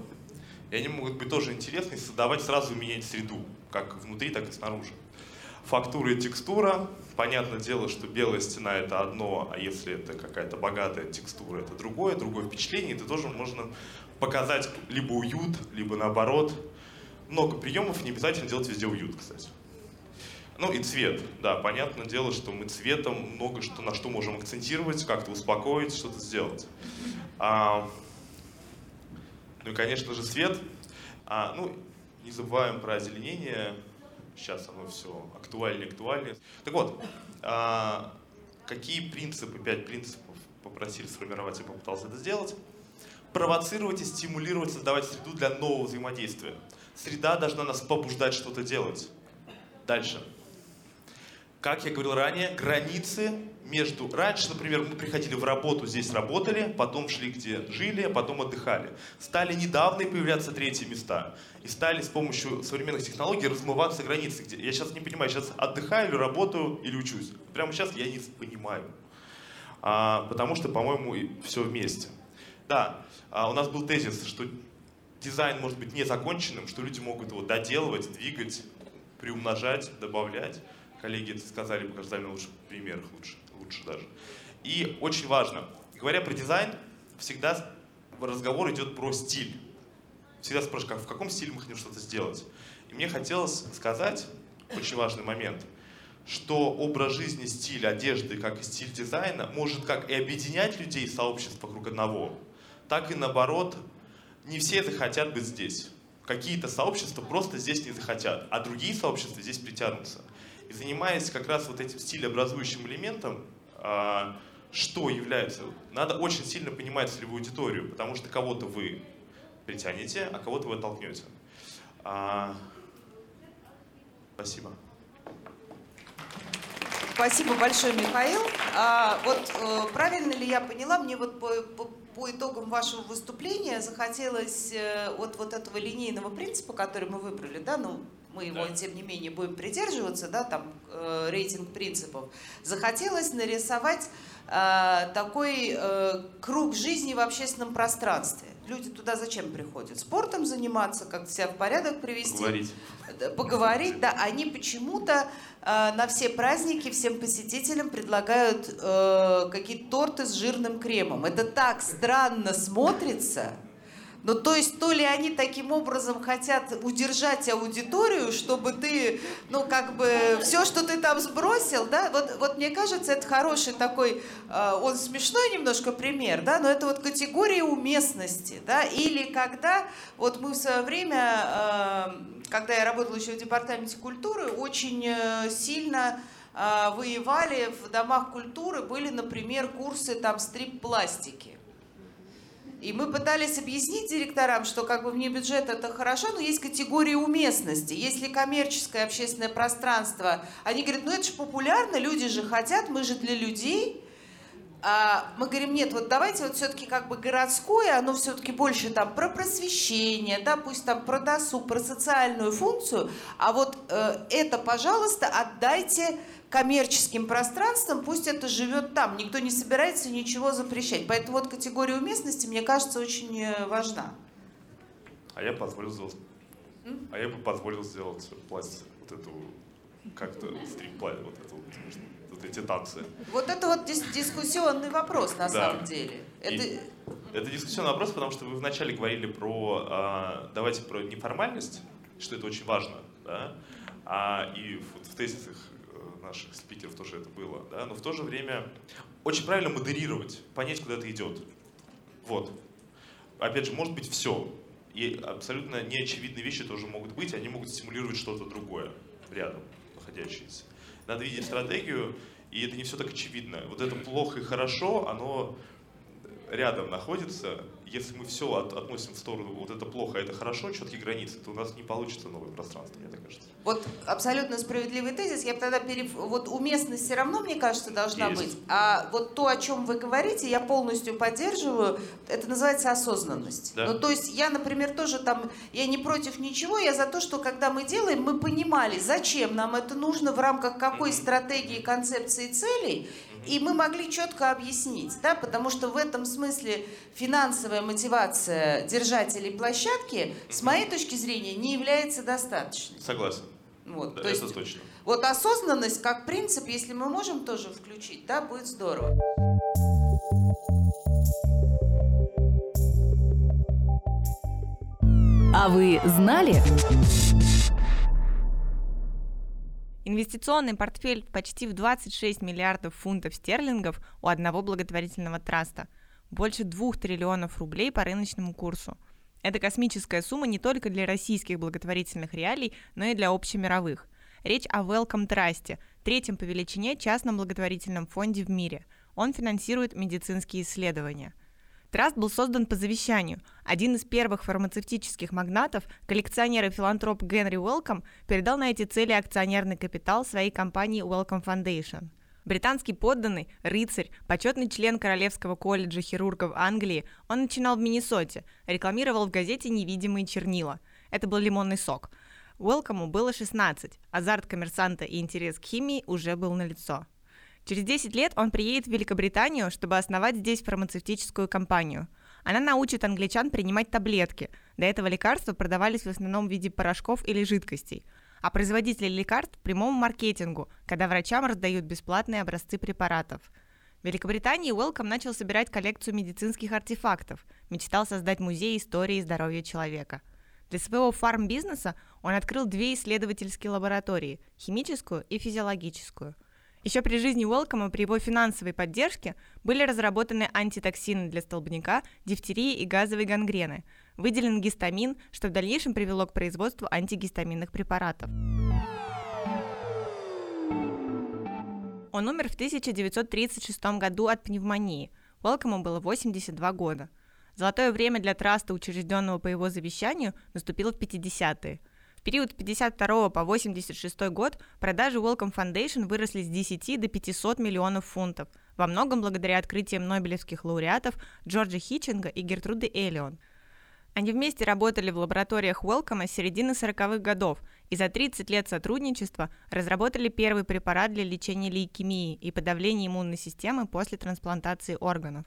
И они могут быть тоже интересны, создавать сразу менять среду, как внутри, так и снаружи. Фактура и текстура. Понятное дело, что белая стена это одно, а если это какая-то богатая текстура, это другое, другое впечатление. Это тоже можно показать либо уют, либо наоборот много приемов, не обязательно делать везде уют, кстати. Ну и цвет, да, понятное дело, что мы цветом много что, на что можем акцентировать, как-то успокоить, что-то сделать. А, ну и, конечно же, свет. А, ну, не забываем про озеленение. Сейчас оно все актуальнее, актуальнее. Так вот, а, какие принципы, пять принципов попросили сформировать, я попытался это сделать. Провоцировать и стимулировать, создавать среду для нового взаимодействия. Среда должна нас побуждать что-то делать. Дальше. как я говорил ранее, границы между... Раньше, например, мы приходили в работу, здесь работали, потом шли где жили, а потом отдыхали. Стали недавно и появляться третьи места. И стали с помощью современных технологий размываться границы. Где... Я сейчас не понимаю, сейчас отдыхаю или работаю, или учусь. Прямо сейчас я не понимаю. А, потому что, по-моему, все вместе. Да, а у нас был тезис, что дизайн может быть незаконченным, что люди могут его доделывать, двигать, приумножать, добавлять коллеги это сказали, показали на лучших примерах, лучше, лучше даже. И очень важно, говоря про дизайн, всегда разговор идет про стиль. Всегда спрашивают, в каком стиле мы хотим что-то сделать. И мне хотелось сказать, очень важный момент, что образ жизни, стиль одежды, как и стиль дизайна, может как и объединять людей сообществ вокруг одного, так и наоборот, не все захотят быть здесь. Какие-то сообщества просто здесь не захотят, а другие сообщества здесь притянутся. И занимаясь как раз вот этим стилеобразующим элементом, а, что является... Надо очень сильно понимать целевую аудиторию, потому что кого-то вы притянете, а кого-то вы оттолкнете. А, спасибо. Спасибо большое, Михаил. А, вот э, правильно ли я поняла, мне вот по, по, по итогам вашего выступления захотелось э, от вот этого линейного принципа, который мы выбрали, да, ну, мы его, да. тем не менее, будем придерживаться, да, там, э, рейтинг принципов, захотелось нарисовать э, такой э, круг жизни в общественном пространстве. Люди туда зачем приходят? Спортом заниматься, как себя в порядок привести? Поговорить. Поговорить, да. Они почему-то э, на все праздники всем посетителям предлагают э, какие-то торты с жирным кремом. Это так странно смотрится. Ну, то есть, то ли они таким образом хотят удержать аудиторию, чтобы ты, ну, как бы, все, что ты там сбросил, да, вот, вот мне кажется, это хороший такой, э, он смешной немножко пример, да, но это вот категория уместности, да, или когда, вот мы в свое время, э, когда я работала еще в департаменте культуры, очень э, сильно воевали в домах культуры, были, например, курсы там стрип-пластики. И мы пытались объяснить директорам, что как бы вне бюджета это хорошо, но есть категория уместности. Если коммерческое общественное пространство, они говорят, ну это же популярно, люди же хотят, мы же для людей. А мы говорим, нет, вот давайте вот все-таки как бы городское, оно все-таки больше там про просвещение, да, пусть там про досуг, про социальную функцию, а вот э, это, пожалуйста, отдайте коммерческим пространством, пусть это живет там. Никто не собирается ничего запрещать. Поэтому вот категория уместности, мне кажется, очень э, важна. А я позволил сделать... М? А я бы позволил сделать пластик, вот эту, как-то стрип вот эту, вот танцы. Вот это вот дис дискуссионный вопрос на да. самом деле. Это... И это дискуссионный вопрос, потому что вы вначале говорили про, а, давайте про неформальность, что это очень важно, да? А, и в, в тезисах наших спикеров тоже это было, да, но в то же время очень правильно модерировать, понять, куда это идет. Вот. Опять же, может быть все. И абсолютно неочевидные вещи тоже могут быть, они могут стимулировать что-то другое рядом находящееся. Надо видеть стратегию, и это не все так очевидно. Вот это плохо и хорошо, оно рядом находится, если мы все от, относим в сторону вот это плохо, а это хорошо, четкие границы, то у нас не получится новое пространство, мне так кажется. Вот абсолютно справедливый тезис. Я бы тогда перев... Вот уместность все равно, мне кажется, должна Есть. быть. А вот то, о чем вы говорите, я полностью поддерживаю. Это называется осознанность. Да. Ну, то есть я, например, тоже там, я не против ничего, я за то, что когда мы делаем, мы понимали, зачем нам это нужно, в рамках какой mm-hmm. стратегии, концепции, целей, и мы могли четко объяснить, да, потому что в этом смысле финансовая мотивация держателей площадки, с моей точки зрения, не является достаточной. Согласен. Вот, да, то это есть, точно. Вот осознанность как принцип, если мы можем тоже включить, да, будет здорово. А вы знали? Инвестиционный портфель почти в 26 миллиардов фунтов стерлингов у одного благотворительного траста, больше 2 триллионов рублей по рыночному курсу. Это космическая сумма не только для российских благотворительных реалий, но и для общемировых. Речь о Welcome Trust, третьем по величине частном благотворительном фонде в мире. Он финансирует медицинские исследования – Траст был создан по завещанию. Один из первых фармацевтических магнатов, коллекционер и филантроп Генри Уэлком, передал на эти цели акционерный капитал своей компании Wellcome Foundation. Британский подданный, рыцарь, почетный член Королевского колледжа хирургов Англии, он начинал в Миннесоте, рекламировал в газете невидимые чернила. Это был лимонный сок. Уэлкому было 16, азарт коммерсанта и интерес к химии уже был налицо. Через 10 лет он приедет в Великобританию, чтобы основать здесь фармацевтическую компанию. Она научит англичан принимать таблетки. До этого лекарства продавались в основном в виде порошков или жидкостей. А производители лекарств – прямому маркетингу, когда врачам раздают бесплатные образцы препаратов. В Великобритании Уэлком начал собирать коллекцию медицинских артефактов, мечтал создать музей истории здоровья человека. Для своего фарм-бизнеса он открыл две исследовательские лаборатории – химическую и физиологическую – еще при жизни Уэлкома при его финансовой поддержке были разработаны антитоксины для столбняка, дифтерии и газовой гангрены. Выделен гистамин, что в дальнейшем привело к производству антигистаминных препаратов. Он умер в 1936 году от пневмонии. Уэлкому было 82 года. Золотое время для траста, учрежденного по его завещанию, наступило в 50-е – период с 52 по 86 год продажи Wellcome Foundation выросли с 10 до 500 миллионов фунтов, во многом благодаря открытиям нобелевских лауреатов Джорджа Хитчинга и Гертруды Эллион. Они вместе работали в лабораториях Уэлкома с середины 40-х годов и за 30 лет сотрудничества разработали первый препарат для лечения лейкемии и подавления иммунной системы после трансплантации органов.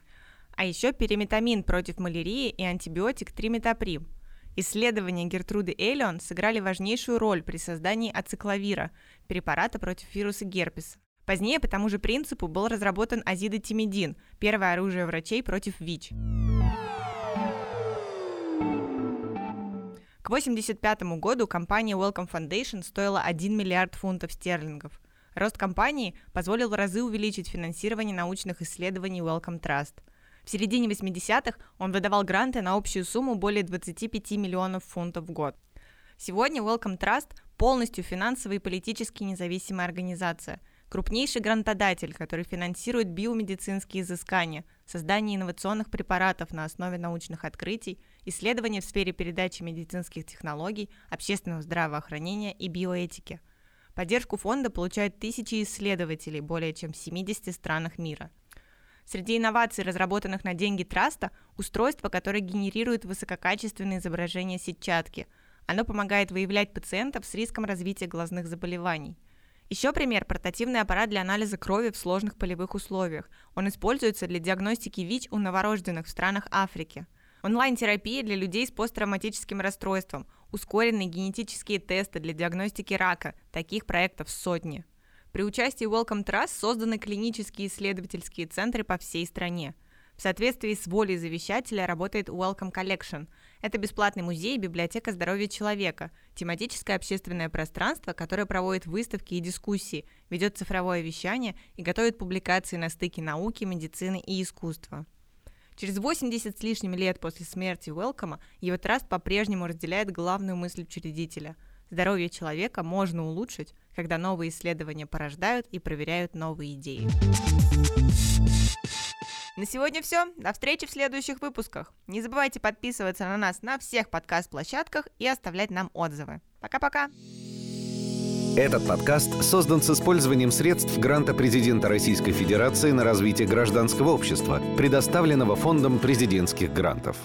А еще периметамин против малярии и антибиотик триметаприм – Исследования Гертруды Эллион сыграли важнейшую роль при создании ацикловира, препарата против вируса герпеса. Позднее по тому же принципу был разработан азидотимидин, первое оружие врачей против ВИЧ. К 1985 году компания Wellcome Foundation стоила 1 миллиард фунтов стерлингов. Рост компании позволил в разы увеличить финансирование научных исследований Wellcome Trust – в середине 80-х он выдавал гранты на общую сумму более 25 миллионов фунтов в год. Сегодня Welcome Trust полностью финансово и политически независимая организация, крупнейший грантодатель, который финансирует биомедицинские изыскания, создание инновационных препаратов на основе научных открытий, исследования в сфере передачи медицинских технологий, общественного здравоохранения и биоэтики. Поддержку фонда получают тысячи исследователей более чем в 70 странах мира – Среди инноваций, разработанных на деньги траста, устройство, которое генерирует высококачественные изображения сетчатки. Оно помогает выявлять пациентов с риском развития глазных заболеваний. Еще пример – портативный аппарат для анализа крови в сложных полевых условиях. Он используется для диагностики ВИЧ у новорожденных в странах Африки. Онлайн-терапия для людей с посттравматическим расстройством, ускоренные генетические тесты для диагностики рака. Таких проектов сотни. При участии Welcome Trust созданы клинические исследовательские центры по всей стране. В соответствии с волей завещателя работает Welcome Collection. Это бесплатный музей и библиотека здоровья человека, тематическое общественное пространство, которое проводит выставки и дискуссии, ведет цифровое вещание и готовит публикации на стыке науки, медицины и искусства. Через 80 с лишним лет после смерти Уэлкома его траст по-прежнему разделяет главную мысль учредителя – Здоровье человека можно улучшить, когда новые исследования порождают и проверяют новые идеи. На сегодня все. До встречи в следующих выпусках. Не забывайте подписываться на нас на всех подкаст-площадках и оставлять нам отзывы. Пока-пока. Этот подкаст создан с использованием средств гранта президента Российской Федерации на развитие гражданского общества, предоставленного Фондом президентских грантов.